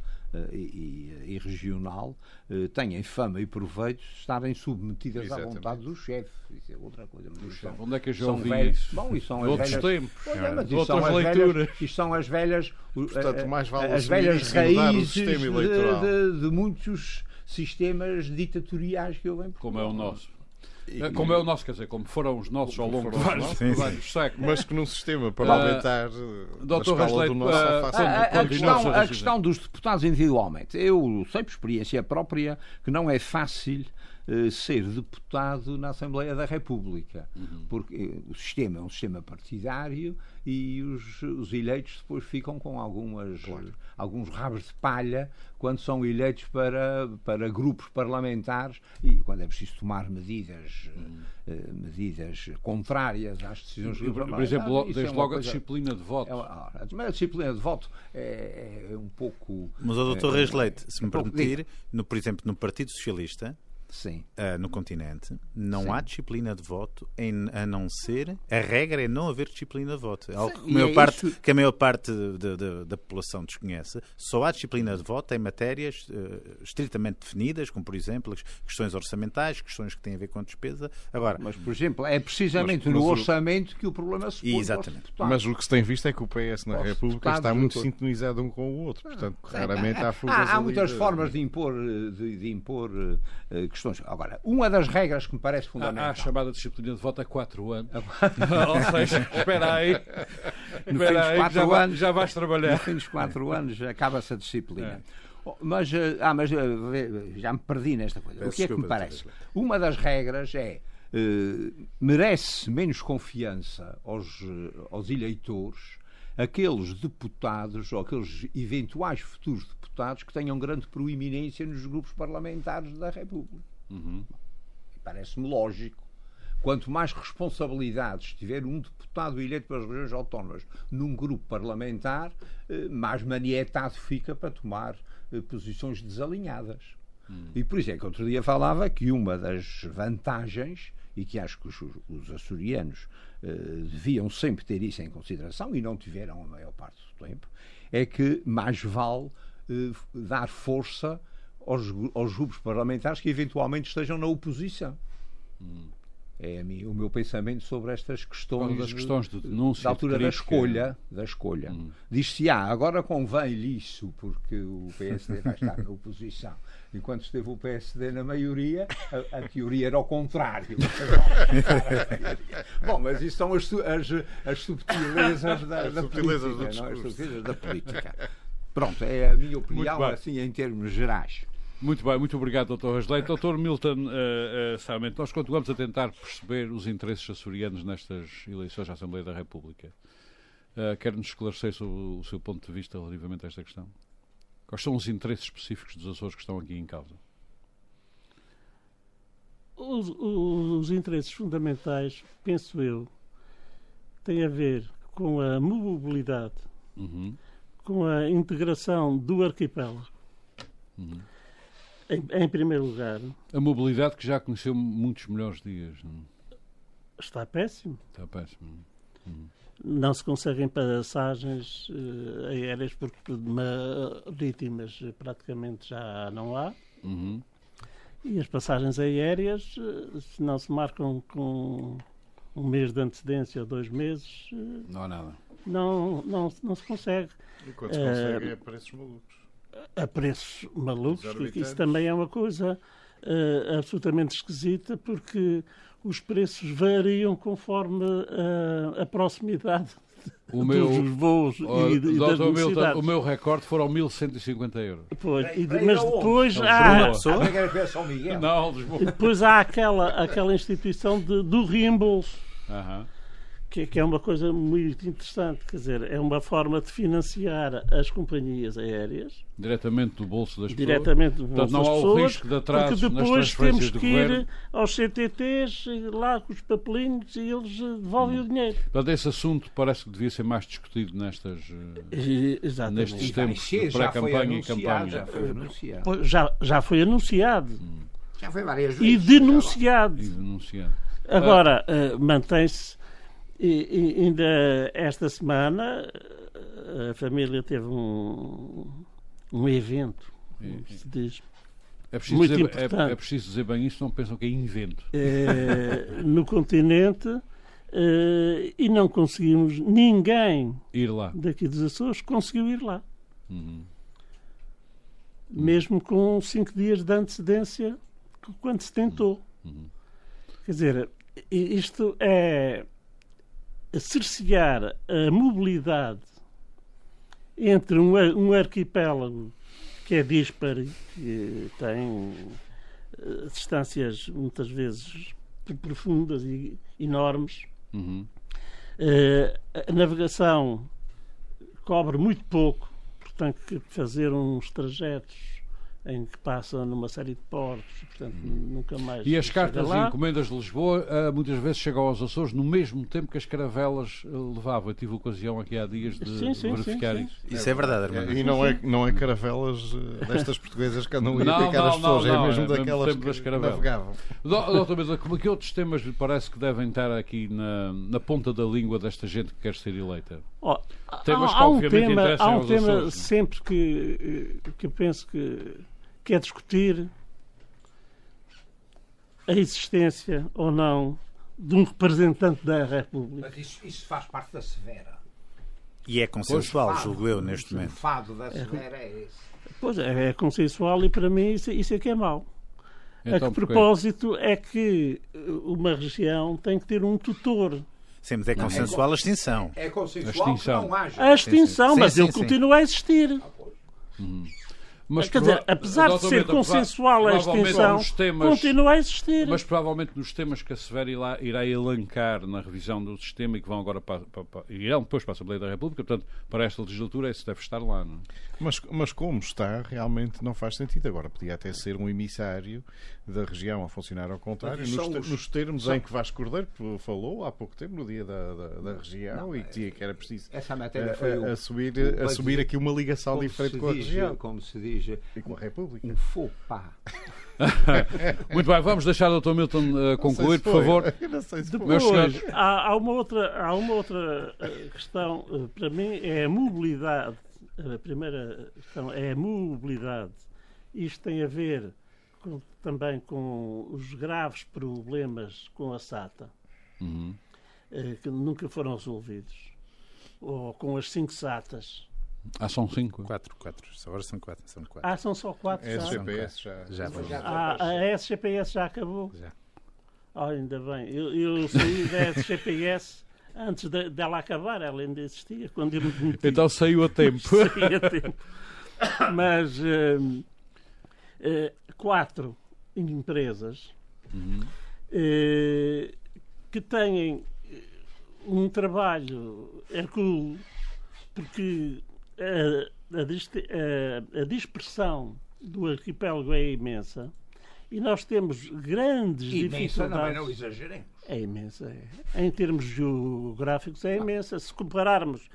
e, e, regional, uh, têm fama e proveito de estarem submetidas Exatamente. à vontade do chefe. Isso é outra coisa. Do chefe. Onde é que eu já ouvi velhos, isso? Bom, isso são as Outros velhas, tempos. Pois é, mas isso são as leituras. Velhas, isto são as velhas. Portanto, mais vale as velhas raízes de, de, de muitos sistemas ditatoriais que eu venho Como é o nosso. E, como é o nosso, quer dizer, como foram os nossos ao longo de vários, sim, vários séculos. Mas que num sistema parlamentar uh, Doutor Rasleito, do nosso, uh, a, a, a, questão, a questão dos deputados individualmente. Eu sei por experiência própria que não é fácil eh, ser deputado na Assembleia da República. Uhum. Porque eh, o sistema é um sistema partidário e os, os eleitos depois ficam com algumas, alguns rabos de palha quando são eleitos para, para grupos parlamentares e quando é preciso tomar medidas, eh, eh, medidas contrárias às decisões Uhum. Por exemplo, é desde uma logo a coisa- disciplina de voto. é uma- ah, a disciplina de voto é, é um pouco. Mas o doutor é, Reis Leite, se me pouco- permitir, no, por exemplo, no Partido Socialista, Sim. ah, no continente, não Sim. há disciplina de voto em- a não ser. A regra é não haver disciplina de voto. É algo que a maior é parte, que a maior parte da- da- da população desconhece. Só há disciplina de voto em matérias eh, estritamente definidas, como, por exemplo, as questões orçamentais, questões que têm a ver com a despesa. Agora, Mas, por exemplo, é precisamente Mas- mas no o- orçamento que o problema se põe. Exatamente. Mas o que se tem visto é que o PS na República está muito sintonizado um com o outro. Portanto, raramente há fugas Há, há ali muitas de- formas de impor, eh, de, de impor eh, questões. Agora, uma das regras que me parece Há, há fundamental. a chamada disciplina de voto há 4 anos. Ou seja, espera aí. dos Espera aí, quatro já, anos- já vais No trabalhar. fim dos quatro anos acaba-se a disciplina. É. Oh, Mas, eh, ah, mas eh, já me perdi nesta coisa. Peço o que é que me parece? Uma das regras é eh, merece menos confiança aos, aos eleitores aqueles deputados ou aqueles eventuais futuros deputados que tenham grande proeminência nos grupos parlamentares da República. Parece-me lógico. Quanto mais responsabilidades tiver um deputado eleito pelas regiões autónomas num grupo parlamentar, eh, mais manietado fica para tomar eh, posições desalinhadas. E por isso é que outro dia falava que uma das vantagens, e que acho que os, os açorianos eh, deviam sempre ter isso em consideração, e não tiveram a maior parte do tempo, é que mais vale dar força aos, aos grupos parlamentares que eventualmente estejam na oposição. É a mim, o meu pensamento sobre estas questões, das questões de denúncia, da altura de da escolha, da escolha. Diz-se, ah, agora convém-lhe isso, porque o PSD vai estar na oposição. Enquanto esteve o PSD na maioria, a, a teoria era ao contrário. Bom, mas isso são as, as, as subtilezas da, da subtilezas do política, não é? As subtilezas da política. Pronto, é a minha opinião, assim, em termos gerais. Muito bem, muito obrigado, Dr. Rasleito. Dr. Milton uh, uh, Sarmento, nós continuamos a tentar perceber os interesses açorianos nestas eleições à Assembleia da República. Uh, Quer-nos esclarecer sobre o seu ponto de vista relativamente a esta questão? Quais são os interesses específicos dos Açores que estão aqui em causa? Os, os interesses fundamentais, penso eu, têm a ver com a mobilidade, Uhum. Com a integração do arquipélago. Uhum. Em, em primeiro lugar, A mobilidade que já conheceu muitos melhores dias. Não? está péssimo. Está péssimo. Não se conseguem passagens eh, aéreas porque marítimas praticamente já não há. Uhum. E as passagens aéreas, eh, se não se marcam com um mês de antecedência ou dois meses, eh, Não há nada. não, não, não se consegue. Enquanto se Eh, consegue é preços malucos. A preços malucos, que Exorbitantes. isso também é uma coisa eh, absolutamente esquisita, porque os preços variam conforme eh, a proximidade O dos meu, voos oh, e, e das. Milton, o meu recorde foram 1150 euros. Pois, e mas depois Uma há. Não, e depois há aquela, aquela instituição de- do reembolso. Aham. que, que é uma coisa muito interessante, quer dizer, é uma forma de financiar as companhias aéreas Diretamente do bolso das pessoas. diretamente Portanto, bolso não das há o pessoas, risco de atrasos porque nas depois temos do que ir governo. aos CTTs e lá com os papelinhos e eles eh, devolvem o dinheiro. Portanto, esse assunto parece que devia ser mais discutido nestas, eh, E- Exatamente. Nestes E tempos de já foi pré-campanha e anunciado, campanha. Já foi anunciado. Já, já foi anunciado Já foi várias e vezes. denunciado. e denunciado. Agora, eh, mantém-se. E, e ainda esta semana eh, a família teve um, um evento, como se diz, É preciso, Muito dizer, importante. é, é preciso dizer bem isso, não pensam que é invento. eh, no continente eh, e não conseguimos, ninguém Ir lá. daqui dos Açores conseguiu ir lá. Uhum. Mesmo com cinco dias de antecedência quando se tentou. Uhum. Quer dizer, isto é cercear a mobilidade entre um, um arquipélago que é disparo, que tem eh, distâncias muitas vezes profundas e enormes. Uhum. Eh, a navegação cobre muito pouco, portanto, fazer uns trajetos em que passa numa série de portos, portanto, nunca mais. E as cartas e lá. encomendas de Lisboa ah, muitas vezes chegam aos Açores no mesmo tempo que as caravelas ah, levavam. Eu tive ocasião aqui há dias de Sim, sim, verificar sim, sim. isso. Isso é verdade, Armando. E não é, não é caravelas eh, destas portuguesas que andam a Não, picar não, as pessoas, não, não, é é mesmo mesmo daquelas das que caravelas. navegavam. Doutor Mesa, como que outros temas lhe parece que devem estar aqui na, na ponta da língua desta gente que quer ser eleita? Ó, Temas há, que há um obviamente tema, interessam há um aos tema Açores, é? sempre que, eh, que eu penso que, que é discutir a existência ou não de um representante da República. Mas isso, isso faz parte da Severa. E é consensual, Fado, julgo eu, neste o momento. fado da Severa é esse. Pois é, é consensual e para mim isso, isso é que é mau. a Então, que porquê? propósito é que uma região tem que ter um tutor. Sempre é consensual a extinção. É consensual que extinção. não haja. A extinção, Sim, mas sim, ele sim. continua a existir. Mas Quer dizer, apesar de ser consensual a nos temas- continua a existir. Mas provavelmente nos temas que a Severa irá, irá elencar na revisão do sistema e que vão agora para, para, para, irão depois para a Assembleia da República, portanto, para esta legislatura, isso deve estar lá. Não? é? Mas, mas como está, realmente não faz sentido. Agora, podia até ser um emissário da região a funcionar ao contrário, nos, te- os- nos termos são- em que Vasco Cordeiro falou há pouco tempo, no dia da, da, da região, Não, e é- que dizia que era preciso Essa matéria foi o- a- assumir, o- assumir aqui uma ligação diferente com a diz, região Como se diz, e com a República. um faux pas. Muito bem, vamos deixar o Dr. Milton eh, concluir, por favor. Depois, senhores. há, há uma outra, há uma outra eh, questão, eh, para mim, é a mobilidade. A primeira questão é a mobilidade. Isto tem a ver com- também com os graves problemas com a SATA, Uhum. eh, que nunca foram resolvidos. Ou com as cinco SATAs. Ah, são cinco. Quatro, quatro. Agora são quatro. São quatro. Ah, são só quatro É já. GPS já. Já vamos. Ah, a SGPS já acabou? Já. Ah, ainda bem. Eu, eu saí da SGPS antes de- dela acabar, ela ainda existia, quando eu me. Então saiu a tempo. Saí a tempo. Mas hum, eh, quatro empresas eh, que têm eh, um trabalho hercúleo, porque a, a a- dispersão do arquipélago é imensa e nós temos grandes Imensa, dificuldades. não exageremos. É imensa. É. Em termos geográficos é imensa. Se compararmos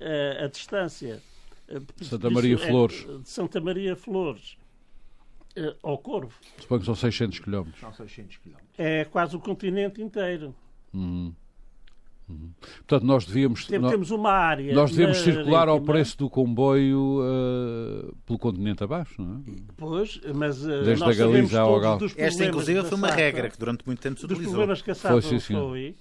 eh, a distância eh, Santa Maria é, Flores. de Santa Maria Flores eh, ao Corvo, Suponho que são 600 km. São 600 km. é quase o continente inteiro. Uhum. Uhum. Portanto, nós devíamos, Tem- nó- Temos uma área. nós devíamos circular ao preço do comboio eh, pelo continente abaixo, não é? Pois, mas eh, Desde nós a Galiza sabemos ao dos Esta, inclusive, foi uma regra que durante muito tempo se Dos utilizou. problemas que a Foi, SATA sim, foi.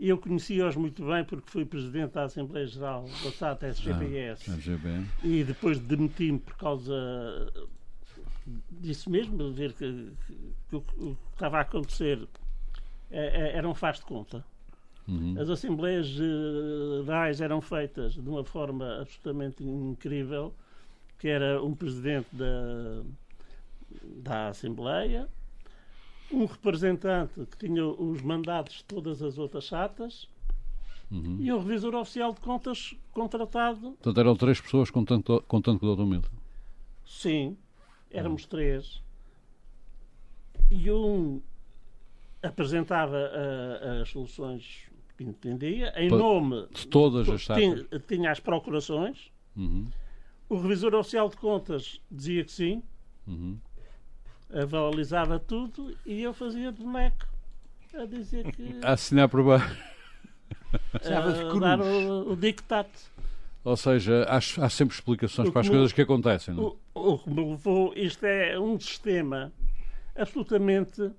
E eu conheci-os muito bem porque fui presidente da Assembleia Geral da SATA SGPS. Ah, e depois demiti-me por causa disso mesmo, de ver que, que o que estava a acontecer é- é- era um faz de conta. Uhum. As Assembleias Gerais eram feitas de uma forma absolutamente incrível, que era um presidente da, da Assembleia, um representante que tinha os mandatos de todas as outras chatas Uhum. e um revisor oficial de contas contratado Portanto, eram três pessoas contando, contando com o Dr. Milton. Sim, éramos três. E um apresentava ah, as soluções que entendia, em Pa- nome. De todas as tinha, tinha as procurações. Uhum. O revisor oficial de contas dizia que sim, Uhum. avalizava tudo e eu fazia de boneco a dizer que. A assinar por baixo. Estava de a cruz. dar o, o. Ou seja, há, há sempre explicações O para as me- coisas que acontecem. Não? é? O, o que me levou, isto é um sistema absolutamente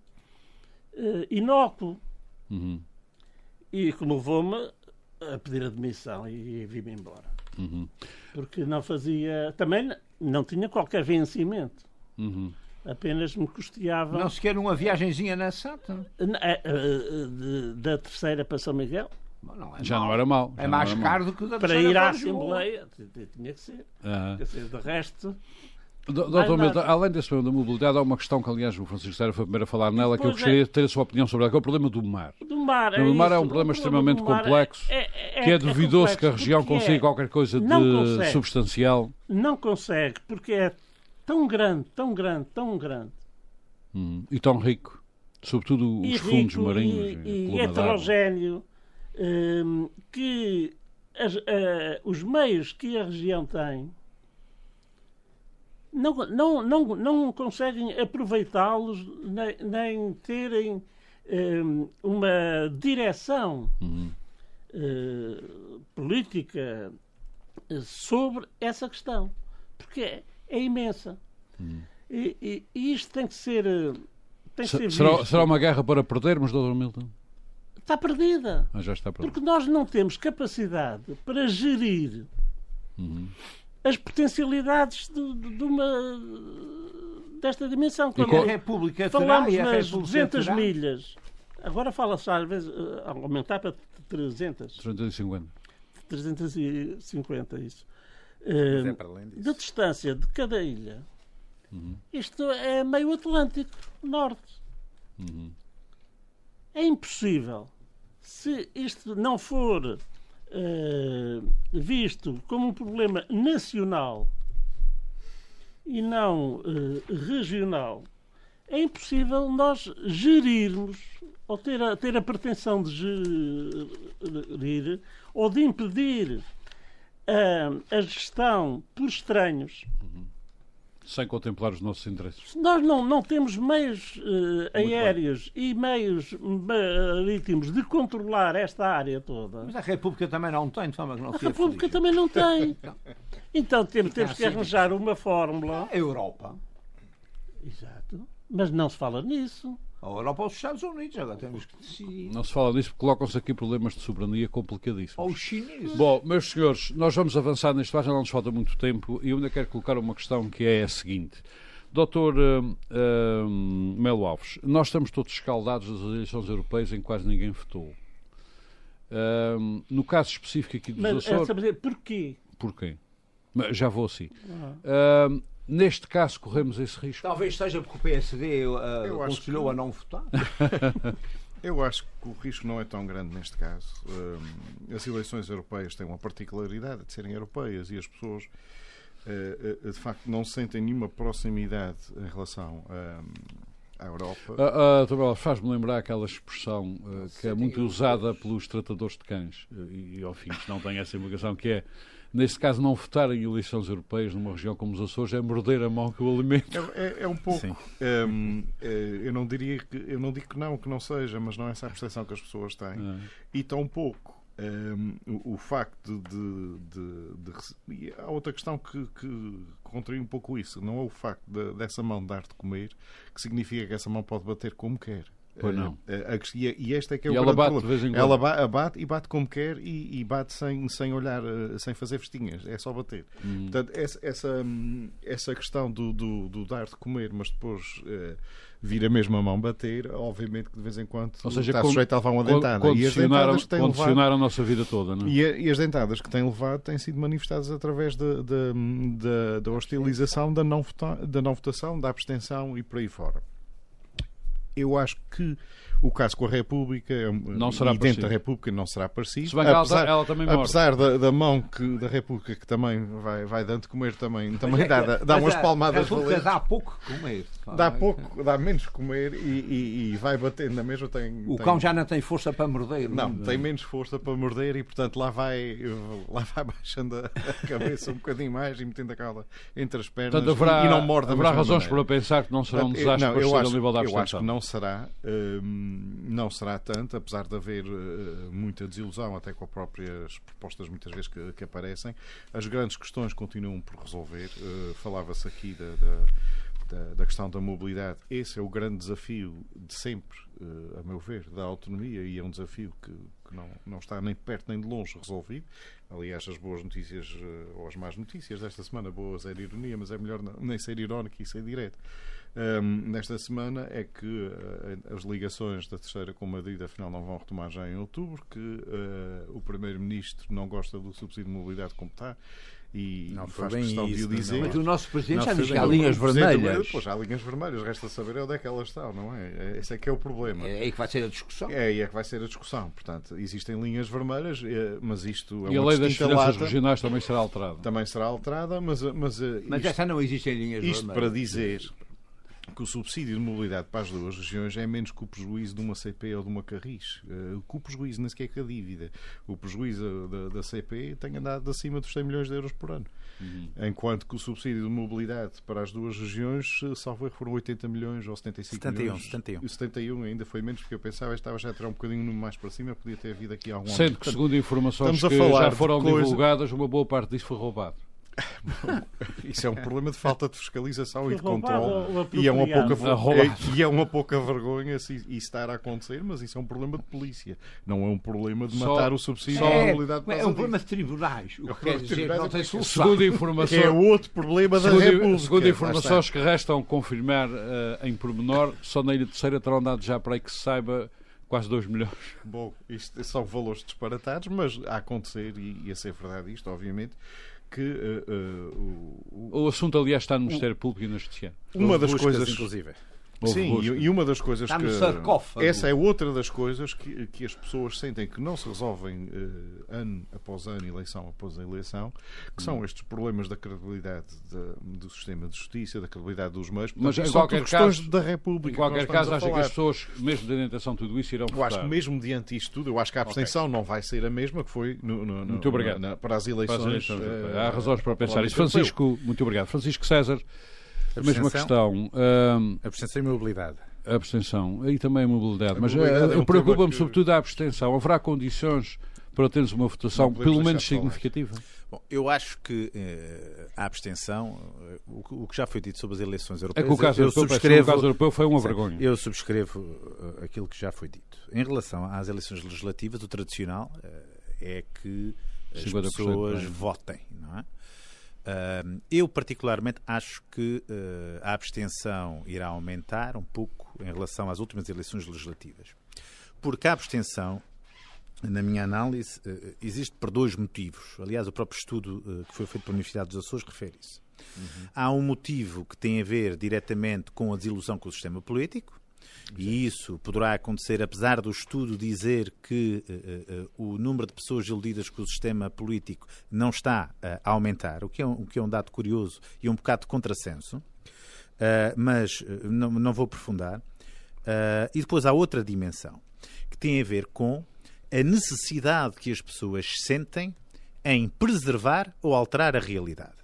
eh, inócuo Uhum. E que me levou-me a pedir admissão e, vim-me embora. Uhum. Porque não fazia. Também não tinha qualquer vencimento. Uhum. Apenas me custeava Não se quer uma viagenzinha na SATA? n- eh, eh, da terceira para São Miguel não é Já mau. não era já É mais caro do que o da para ir à. Assembleia. Tinha que ser. Aham. Quer dizer, de resto, Doutor Milton, além desse problema da mobilidade, há uma questão que, aliás, o Francisco Serra foi primeiro a falar nela, que eu gostaria é... de ter a sua opinião sobre ela, que é o problema do mar. Do mar, é, o mar é um problema extremamente complexo, é, é, que é, é duvidoso que a região consiga qualquer coisa de consegue. substancial. Não consegue, porque é tão grande, tão grande, tão grande. Hum, e tão rico. Sobretudo os e fundos rico, marinhos. E, e heterogéneo, hum, que as, uh, os meios que a região tem não, não, não, não conseguem aproveitá-los nem, nem, terem um, uma direção uhum. uh, política sobre essa questão. Porque é, é imensa. Uhum. E, e, e, isto tem que ser. Tem que ser será, será, uma guerra para perdermos, Dr. Milton? Está perdida. Ah, já está perdida. Porque nós não temos capacidade para gerir uhum as potencialidades de, de, de uma desta dimensão. Quando a República falamos terá, nas 200 terá? milhas, agora fala-se às vezes uh, aumentar para 300. 350. 350, isso. Uh, é da distância de cada ilha. Uhum. Isto é meio Atlântico Norte. Uhum. É impossível. Se isto não for uh, visto como um problema nacional e não uh, regional, é impossível nós gerirmos ou ter a, ter a pretensão de gerir ou de impedir uh, a gestão por estranhos sem contemplar os nossos interesses. Nós não, não temos meios uh, aéreos e meios marítimos de controlar esta área toda. Mas a República também não tem, de forma que não A República feliz. também não tem. então temos, temos que arranjar uma fórmula. A Europa. Exato. Mas não se fala nisso. A Europa ou os Estados Unidos, agora temos que decidir. Não se fala disso porque colocam-se aqui problemas de soberania complicadíssimos. Ou os chineses. Bom, meus senhores, nós vamos avançar neste debate, não nos falta muito tempo e eu ainda quero colocar uma questão que é a seguinte. Doutor uh, uh, Melo Alves, nós estamos todos escaldados das eleições europeias em que quase ninguém votou. Uh, no caso específico aqui dos Mas, Açores... Mas, porquê? Porquê? Já vou assim. Uh, Neste caso, corremos esse risco. Talvez seja porque o PSD uh, aconselhou que... a não votar. Eu acho que o risco não é tão grande neste caso. Um, as eleições europeias têm uma particularidade de serem europeias e as pessoas, uh, uh, de facto, não sentem nenhuma proximidade em relação à Europa. Uh, uh, Faz-me lembrar aquela expressão uh, que é muito usada pelos tratadores de cães e, ao fim, não tem essa implicação, que é neste caso, não votar em eleições europeias numa região como os Açores é morder a mão que o alimento. É, é, é um pouco. Um, é, eu não diria que eu não digo que não, que não seja, mas não é essa a percepção que as pessoas têm. É. E tão pouco. Um, o, o, facto de, de, de, há outra questão que, que contraria um pouco isso não é o facto de, dessa mão dar de comer que significa que essa mão pode bater como quer Pois não. Uh, e este é que é e o ela bate problema. de vez em quando. Ela bate e bate como quer e, e bate sem, sem olhar, uh, sem fazer festinhas. É só bater. Hum. Portanto, essa, essa, essa questão do, do, do, dar de comer, mas depois uh, vir a mesma mão bater, obviamente que de vez em quando Ou seja, está sujeito a levar uma dentada. E as dentadas que têm levado, a nossa vida toda. Não é? e, a, e, as dentadas que têm levado têm sido manifestadas através da, da, da hostilização, da não, vota, da não votação, da abstenção e por aí fora eu acho que o caso com a República não será e dentro da República não será parecido. apesar, ela também apesar da, da, mão que, da República que também vai, vai dando de comer também, também dá, dá, dá umas palmadas a República dá pouco comer. Dá pouco, dá menos comer e, e, e vai batendo na mesma. Tem, o tem... cão já não tem força para morder. Não, não, tem menos força para morder e portanto lá vai, lá vai baixando a cabeça um bocadinho mais e metendo a cauda entre as pernas portanto, haverá, e não morde Haverá razões maneira. para pensar que não será um desastre não, eu acho, a nível da abstenção. Eu acho que não será. Hum, não será tanto, apesar de haver uh, muita desilusão até com as próprias propostas muitas vezes que, que aparecem. As grandes questões continuam por resolver. Uh, Falava-se aqui da, da, da, da, questão da mobilidade. Esse é o grande desafio de sempre, uh, a meu ver, da autonomia e é um desafio que, que não, não está nem perto nem de longe resolvido. Aliás, as boas notícias ou as más notícias desta semana, boas é ironia, mas é melhor não, nem ser irónico e ser direto um, nesta semana é que uh, as ligações da terceira com Madrid afinal não vão retomar já em outubro, que uh, o Primeiro-Ministro não gosta do subsídio de mobilidade como está e Não foi faz bem questão de isso, o não, dizer. Mas o nosso presidente Não já diz que há linhas vermelhas. Pois há linhas vermelhas, resta saber onde é que elas estão, não é? É- Esse é que é o problema. É aí que vai ser a discussão. É aí é que vai ser a discussão. Portanto, existem linhas vermelhas, eh, mas isto é E a lei das lata. regionais também será alterada. Também será alterada, mas, mas, eh, Mas isto, essa não existe em linhas isto vermelhas. para dizer que o subsídio de mobilidade para as duas regiões é menos que o prejuízo de uma CP ou de uma Carris. Eh, que o prejuízo nem sequer que a dívida. O prejuízo da, da CP tem andado acima dos 100 milhões de euros por ano. Enquanto que o subsídio de mobilidade para as duas regiões, eh, salvo erro, foram 80 milhões ou 75 71, milhões. 71. E 71 ainda foi menos, porque eu pensava que estava já a tirar um bocadinho número mais para cima, podia ter havido aqui algum Sendo que, segundo informações estamos que já foram coisa- divulgadas, uma boa parte disso foi roubado. Isso é um problema de falta de fiscalização e de controle. E é uma pouca, é- e é uma pouca vergonha se isso estar a acontecer, mas isso é um problema de polícia. Não é um problema de Só- matar o subsídio só- à É, mobilidade é um problema de tribunais. O É que quer dizer não é tem que- solução. Segundo Que é informações, outro problema da segundo, República. segundo informações que restam confirmar eh, em pormenor, só na Ilha Terceira terão dado já para aí que se saiba quase 2 milhões. Bom, isto são valores disparatados, mas a acontecer, e, e a ser verdade isto, obviamente, que eh, eh, o- o- O assunto, aliás, está no Ministério Público e na Justiça. uma das buscas, coisas. inclusive. Houve Sim, busca. e, uma das coisas Está no que. sarcófago. Essa é outra das coisas que, que as pessoas sentem que não se resolvem eh, ano após ano, eleição após eleição, que Hum. são estes problemas da credibilidade da- do sistema de justiça, da credibilidade dos meios. Mas, em qualquer caso- da República. Em que qualquer caso, estamos a acho que as pessoas, mesmo de intenção tudo isso, irão Eu acho votar. que mesmo diante disto tudo, eu acho que a abstenção não vai ser a mesma que foi no- no- no- Muito obrigado. na- para as Para eleições. as eleições europeias. Há razões para pensar isso. Francisco, muito obrigado. Francisco César, a mesma Abstenção? questão. ahm, Abstenção e mobilidade. a abstenção. Aí também a mobilidade. A Mas mobilidade eh, é um preocupa-me que- sobretudo a abstenção. Haverá condições para termos uma votação pelo menos significativa? Bom, eu acho que eh, a abstenção, eh, o, que- o que já foi dito sobre as eleições É europeias, que o caso, eu europeu, subscrevo, o caso europeu foi uma vergonha. Eu subscrevo eh, aquilo que já foi dito. Em relação às eleições legislativas, o tradicional eh, é que as 50% pessoas bem. votem, não é? Eu, particularmente, acho que eh, a abstenção irá aumentar um pouco em relação às últimas eleições legislativas. Porque a abstenção, na minha análise, eh, existe por dois motivos. Aliás, o próprio estudo eh, que foi feito pela Universidade dos Açores refere isso. Há um motivo que tem a ver diretamente com a desilusão com o sistema político, e isso poderá acontecer, apesar do estudo dizer que eh, eh, o número de pessoas iludidas com o sistema político não está eh, a aumentar, o que, é um, o que é um dado curioso e um bocado de contrassenso, mas não, não vou aprofundar. E depois há outra dimensão, que tem a ver com a necessidade que as pessoas sentem em preservar ou alterar a realidade.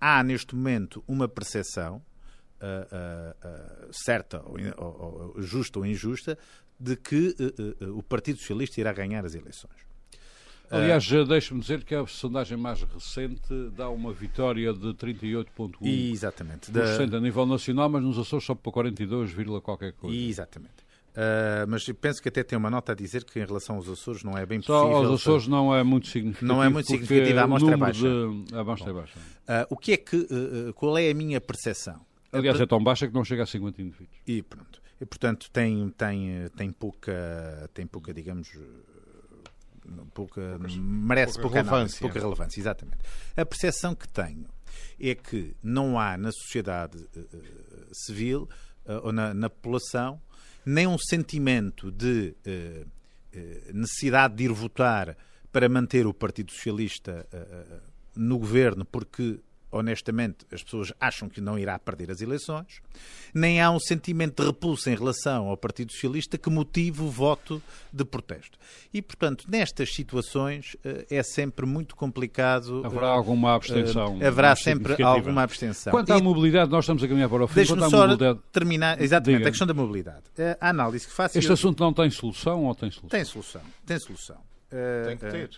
Há neste momento uma percepção ah, certa, ou, ou- ou justa ou injusta, de que ah, ah, o Partido Socialista irá ganhar as eleições. Aliás, já deixe-me dizer que a sondagem mais recente dá uma vitória de 38,1% E, exatamente. da- a nível nacional, mas nos Açores só para 42, vírgula qualquer coisa. Exatamente. Ah, mas penso que até tem uma nota a dizer que em relação aos Açores não é bem Só possível. aos Açores não é muito significativo. Não é muito significativo, a amostra é baixa. de- A amostra é baixa. Ah, o que é que, ah, qual é a minha percepção? Aliás, é tão baixa que não chega a 50 indivíduos. E pronto. E, portanto, tem, tem, tem pouca, tem pouca, digamos, pouca, merece pouca pouca, análise, relevância. pouca relevância, exatamente. A percepção que tenho é que não há na sociedade eh, civil eh, ou na, na população nem um sentimento de eh, necessidade de ir votar para manter o Partido Socialista no governo, porque honestamente as pessoas acham que não irá perder as eleições, nem há um sentimento de repulsa em relação ao Partido Socialista que motive o voto de protesto. E, portanto, nestas situações eh, é sempre muito complicado. Haverá eh, alguma abstenção. eh, haverá sempre alguma abstenção. Quanto à E- mobilidade, nós estamos a caminhar para o fim. À só mobilidade, terminar, exatamente, Diga. a questão da mobilidade. Eh, A análise que faço... este eu- assunto não tem solução ou tem solução? Tem solução, tem solução. Eh, Tem que eh, ter.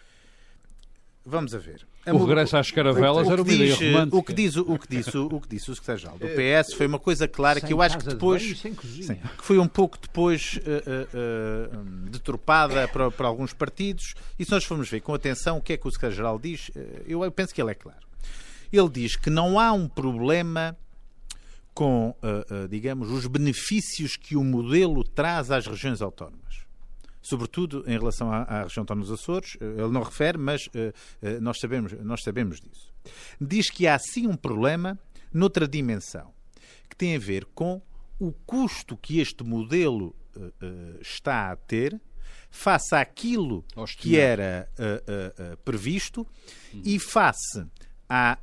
Vamos a ver. A O mo- regresso às caravelas o era que uma ideia diz, eh, romântica. O que diz, o o que disse, o que disse o secretário-geral do PS foi uma coisa clara que Sem eu acho que de depois banho e. Sim, que foi um pouco depois eh, eh, eh, deturpada para, para alguns partidos. E se nós formos ver com atenção o que é que o secretário-geral diz, eh, eu, eu penso que ele é claro. Ele diz que não há um problema com, eh, eh, digamos, os benefícios que o modelo traz às regiões autónomas. Sobretudo em relação à, à região autónoma dos Açores. Eh, ele não refere, mas uh, uh, nós, sabemos, nós sabemos disso. Diz que há sim um problema noutra dimensão, que tem a ver com o custo que este modelo uh, está a ter face àquilo que era previsto e face à,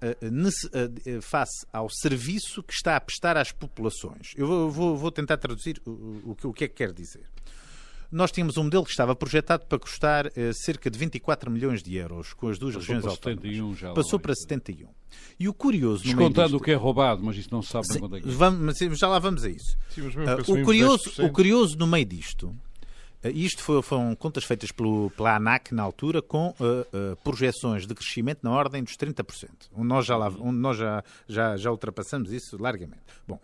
face ao serviço que está a prestar às populações. Eu vou, vou tentar traduzir o, o, que é que quer dizer. Nós tínhamos um modelo que estava projetado para custar uh, cerca de 24 milhões de euros com as duas Passou regiões autónomas. 71, já Passou para 71. E o curioso. Descontando o que é roubado, mas isso não se sabe Sim, quanto é que é. Vamos, já lá vamos a isso. Sim, uh, o, curioso, o curioso no meio disto eh, isto foi, foram contas feitas pelo, pela ANAC na altura com uh, uh, projeções de crescimento na ordem dos 30%. Nós, já, lá, nós já, já, já ultrapassamos isso largamente. Bom,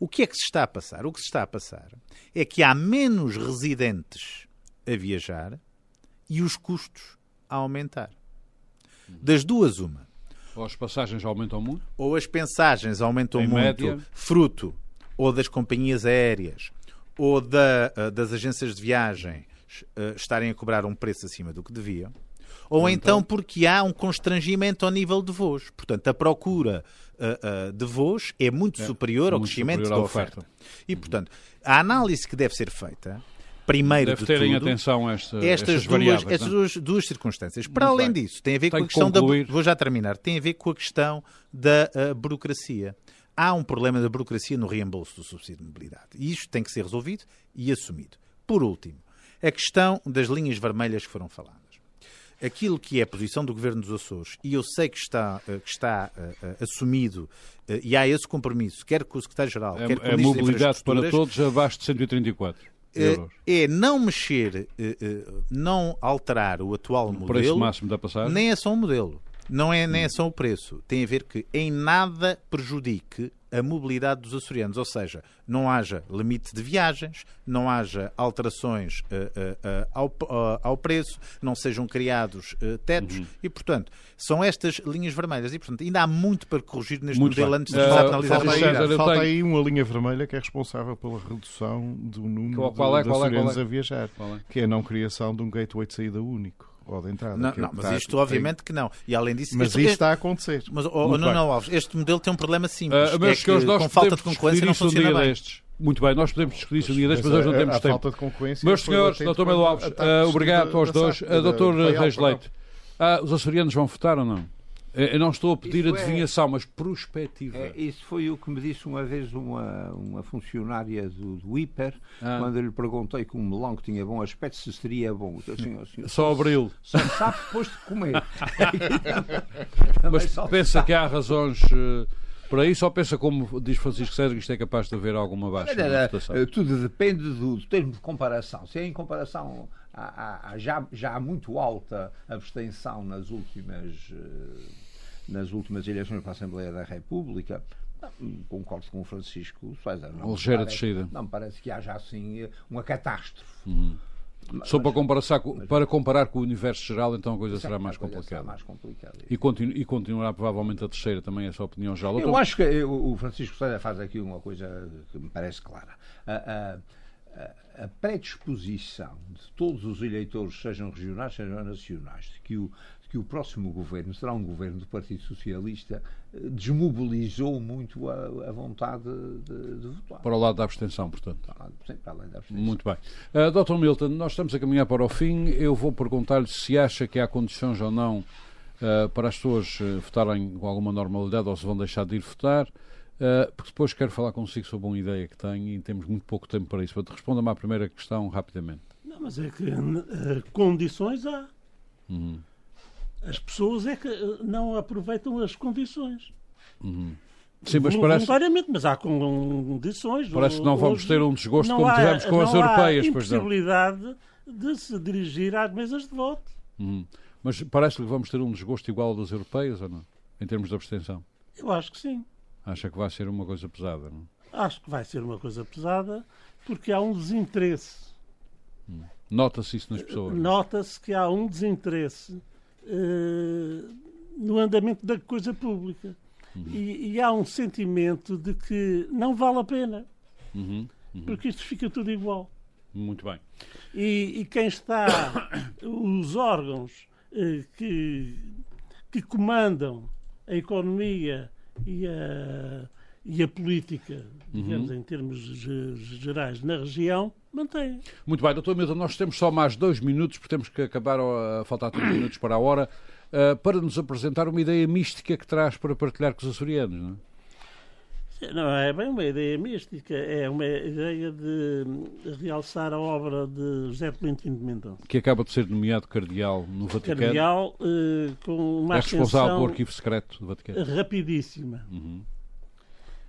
o que é que se está a passar? O que se está a passar é que há menos residentes a viajar e os custos a aumentar. Das duas, uma. Ou as passagens aumentam muito? Ou as pensagens aumentam em muito, média. fruto ou das companhias aéreas ou da, eh, das agências de viagem uh, estarem a cobrar um preço acima do que deviam, ou, então, então, porque há um constrangimento ao nível de voos. Portanto, a procura uh, uh, de voos é muito é, superior ao crescimento superior da oferta. oferta. E, portanto, a análise que deve ser feita primeiro Deve de terem tudo, atenção esta, estas, estas, duas, estas duas, duas, circunstâncias. Para Muito além bem. disso, tem a ver Tenho com a questão concluir. da vou já terminar, tem a ver com a questão da uh, burocracia há um problema da burocracia no reembolso do subsídio de mobilidade. E isto tem que ser resolvido e assumido. Por último, a questão das linhas vermelhas que foram faladas. Aquilo que é a posição do Governo dos Açores, e eu sei que está, eh, que está uh, assumido, uh, e há esse compromisso, quer com o Secretário-Geral, é, quer com o é Ministro mobilidade para todos abaixo de 134 euros. É não mexer, não alterar o atual o modelo. preço máximo da passagem? Nem é só um modelo. Não é, nem é só o preço. Tem a ver que em nada prejudique a mobilidade dos açorianos, ou seja, não haja limite de viagens, não haja alterações uh, uh, uh, ao, ao, preço, não sejam criados tetos uhum. e, portanto, são estas linhas vermelhas. E, portanto, ainda há muito para corrigir neste muito modelo bem. antes de uh, analisar falta, aí, falta aí uma linha vermelha que é responsável pela redução do número qual, é, de, qual é, de açorianos é, é? a viajar, é? que é a não criação de um gateway de saída único ou de entrada. Não, é não mas isto obviamente que não. E além disso, mas isto está a acontecer. Mas oh, não, não, Alves, este modelo tem um problema simples. Uh, mas é que, com falta de concorrência não funciona um bem. Destes. Muito bem, nós podemos discutir isso um dia destes, mas hoje não temos a tempo. falta de concorrência. Meus senhores, Dr. Melo Alves, uh, obrigado aos dois. Dr. Reis Leite, uh, os açorianos vão votar ou não? Eu não estou a pedir isso é- adivinhação, é, mas prospectiva. É, isso foi o que me disse uma vez uma, uma funcionária do, do IPER, ah. quando eu lhe perguntei que um melão que tinha bom aspecto se seria bom. Assim, assim, só abril. Só sabe depois de comer. mas pensa que há razões. Uh, por aí só pensa como diz Francisco César que isto é capaz de haver alguma baixa na Tudo depende do, do termo de comparação. Se é em comparação há, há, já, já há muito alta abstenção nas últimas uh, nas últimas eleições para a Assembleia da República, não, concordo com o Francisco César. Não ligeira descida. Não me parece que haja assim uma catástrofe. Uhum. Só para, comparar, para comparar com o universo geral, então a coisa será mais complicada. Mais complicada. E, continu, e continuará provavelmente a terceira, também é a sua opinião geral. Eu acho que o Francisco César faz aqui uma coisa que me parece clara. A, a, a predisposição de todos os eleitores, sejam regionais, sejam nacionais, de que o, que o próximo governo será um governo do Partido Socialista, eh, desmobilizou muito a, a vontade de, de, votar. Para o lado da abstenção, portanto. Para, sim, para além da abstenção. Muito bem. Uh, Dr. Milton, nós estamos a caminhar para o fim. Eu vou perguntar-lhe se acha que há condições ou não uh, para as pessoas votarem com alguma normalidade ou se vão deixar de ir votar. Uh, porque depois quero falar consigo sobre uma ideia que tenho e temos muito pouco tempo para isso. Responda-me à primeira questão rapidamente. Não, mas é que condições há. Uhum. As pessoas é que eh, não aproveitam as condições. Uhum. Sim, mas parece... Voluntariamente, mas há condições. Parece que não vamos ter um desgosto como há, tivemos com as europeias. Não há possibilidade de se dirigir às mesas de voto. Uhum. Mas parece que vamos ter um desgosto igual ao das europeias ou não? Em termos de abstenção? Eu acho que sim. Acha que vai ser uma coisa pesada, não? Acho que vai ser uma coisa pesada porque há um desinteresse. Hum. Nota-se isso nas pessoas. Nota-se que há um desinteresse uh, no andamento da coisa pública. Uhum. E, e, há um sentimento de que não vale a pena. Uhum. Uhum. Porque isto fica tudo igual. Muito bem. E, e quem está, os órgãos eh, que, que comandam a economia e a, e a política, digamos, em termos ge- gerais, na região, mantêm. Muito bem, doutor Milton, nós temos só mais dois minutos, porque temos que acabar a faltar três minutos para a hora, ah, para nos apresentar uma ideia mística que traz para partilhar com os açorianos, não é? Não é bem uma ideia mística, é uma ideia de realçar a obra de José Tolentino de Mendonça. Que acaba de ser nomeado cardeal no Vaticano. Cardeal, eh, com uma é responsável pelo arquivo secreto do Vaticano. rapidíssima. Uhum.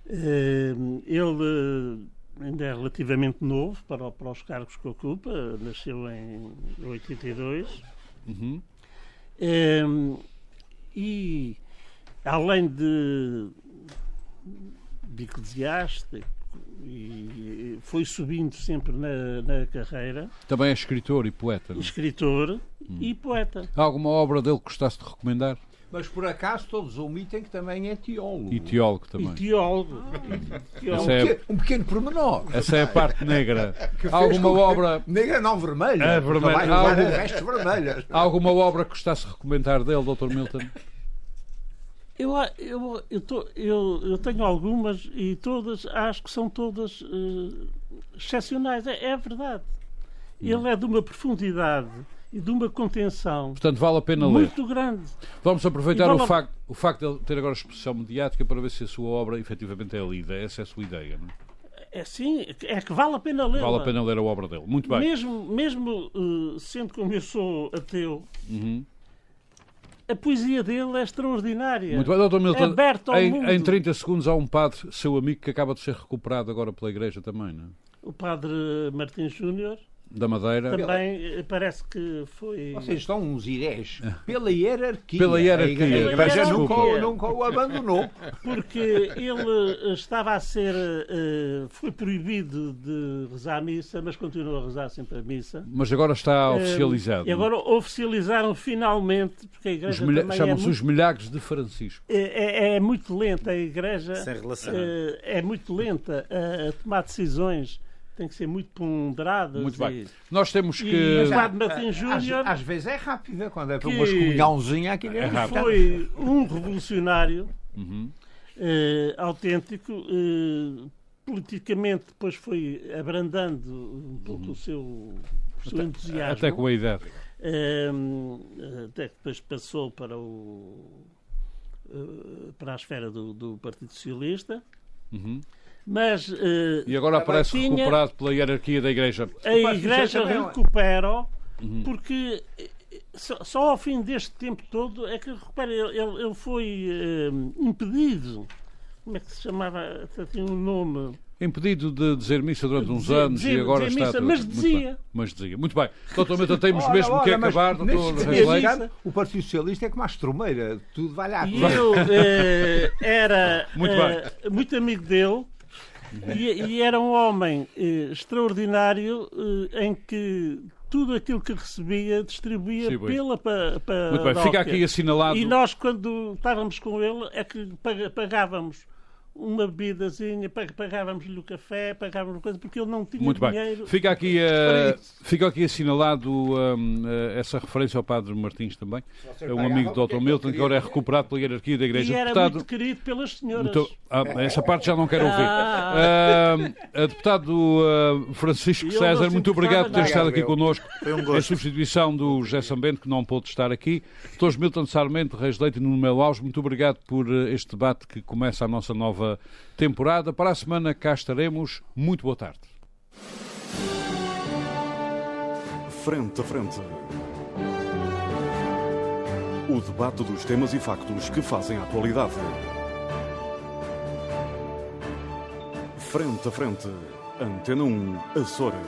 Eh, ele eh, ainda é relativamente novo para, para os cargos que ocupa, nasceu em 82. Uhum. Eh, e além de, de eclesiástico, e foi subindo sempre na, na carreira, Também é escritor e poeta. não é? escritor Hum. e poeta. Há alguma obra dele que gostasse de recomendar? Mas por acaso todos omitem que também é teólogo. E teólogo E também. teólogo. E teólogo. Essa é, Um pequeno- Um pequeno pormenor. essa é a parte negra. Alguma obra, Negra não vermelha. É, vermelha. Algo- vestes vermelhas. há alguma obra que gostasse de recomendar dele, Dr. Milton? Eu, eu, eu, tô- eu, eu tenho algumas e todas, acho que são todas eh, excepcionais. É, é verdade. Ele é de uma profundidade e de uma contenção Portanto, vale a pena ler. muito grande. Vamos aproveitar vale o a- facto, o facto de ele ter agora exposição mediática para ver se a sua obra efetivamente é lida. Essa é a sua ideia, não é? É sim, é que vale a pena ler. Vale a pena ler a obra dele. Muito bem. Mesmo, mesmo eh, sendo como eu sou ateu, Uhum. A poesia dele é extraordinária. Muito bem, Dr. Milton. ao Em, mundo. em 30 segundos há um padre, seu amigo, que acaba de ser recuperado agora pela Igreja também, não é? O padre Martins Júnior Da Madeira. também eh, parece que foi. Vocês estão uns irés pela hierarquia. Pela hierarquia. A igreja Pela nunca, nunca o abandonou. Porque ele eh, estava a ser. eh, foi proibido de rezar a missa, mas continua a rezar sempre a missa. Mas agora está oficializado. E agora oficializaram finalmente, porque a Os igreja milha- também é Chamam-se muito, os milhares de Francisco. é, é- é muito lenta a igreja. Sem relação. eh, é muito lenta a, a tomar decisões. Tem que ser muito ponderadas. Muito bem. e- Nós temos E que. o Padre Martins Às, Júnior às vezes é rápida, quando é para uma escomunhãozinha, aquilo é, É rápido. foi um revolucionário Uhum. eh, autêntico. eh, politicamente, depois foi abrandando um pouco o seu, o seu entusiasmo. Uhum. Até com a idade. Eh, até que depois passou para o eh, para a esfera do, do Partido Socialista. Uhum. Mas eh, E agora aparece tinha- recuperado pela hierarquia da Igreja. a Igreja recupera Uhum. porque eh, só, só ao fim deste tempo todo é que recupera. Ele, ele- foi eh, impedido. Como é que se chamava? Tinha um nome. Impedido de dizer missa durante uns Dizer- anos dizer- e agora dizer está. missa, mas dizia. bem. Mas dizia. Muito bem. Doutor Milton, temos Ora, mesmo que ora, mas acabar, nesse doutor Reis. O Partido Socialista é como a estrumeira, tudo vai lá. E eu eh, era Muito muito amigo dele e, e era um homem eh, extraordinário eh, em que tudo aquilo que recebia distribuía Sim, bem. pela pa, pa, Muito bem. Fica aqui assinalado. E nós, quando estávamos com ele, é que pagávamos uma bebidazinha, pag- pagávamos-lhe o café, pagávamos coisa, porque ele não tinha Muito bem. dinheiro. Fica aqui, eh, fica aqui assinalado eh, essa referência ao Padre Martins também. É um amigo do Dr. Milton, que agora é recuperado pela hierarquia da Igreja. E era Deputado, muito querido pelas senhoras. muito- ah, essa parte já não quero ouvir. Ah. A deputado Francisco César, muito obrigado por ter estado aqui connosco. Foi um Em gosto. substituição do José Sambento, que não pôde estar aqui. Doutor Milton Sarmento, Reis Leite e Nuno Melo Alves, muito obrigado por este debate que começa a nossa nova temporada. Para a semana cá estaremos. Muito boa tarde. Frente a frente. O debate dos temas e factos que fazem a atualidade. Frente a frente. Antena 1, Açores.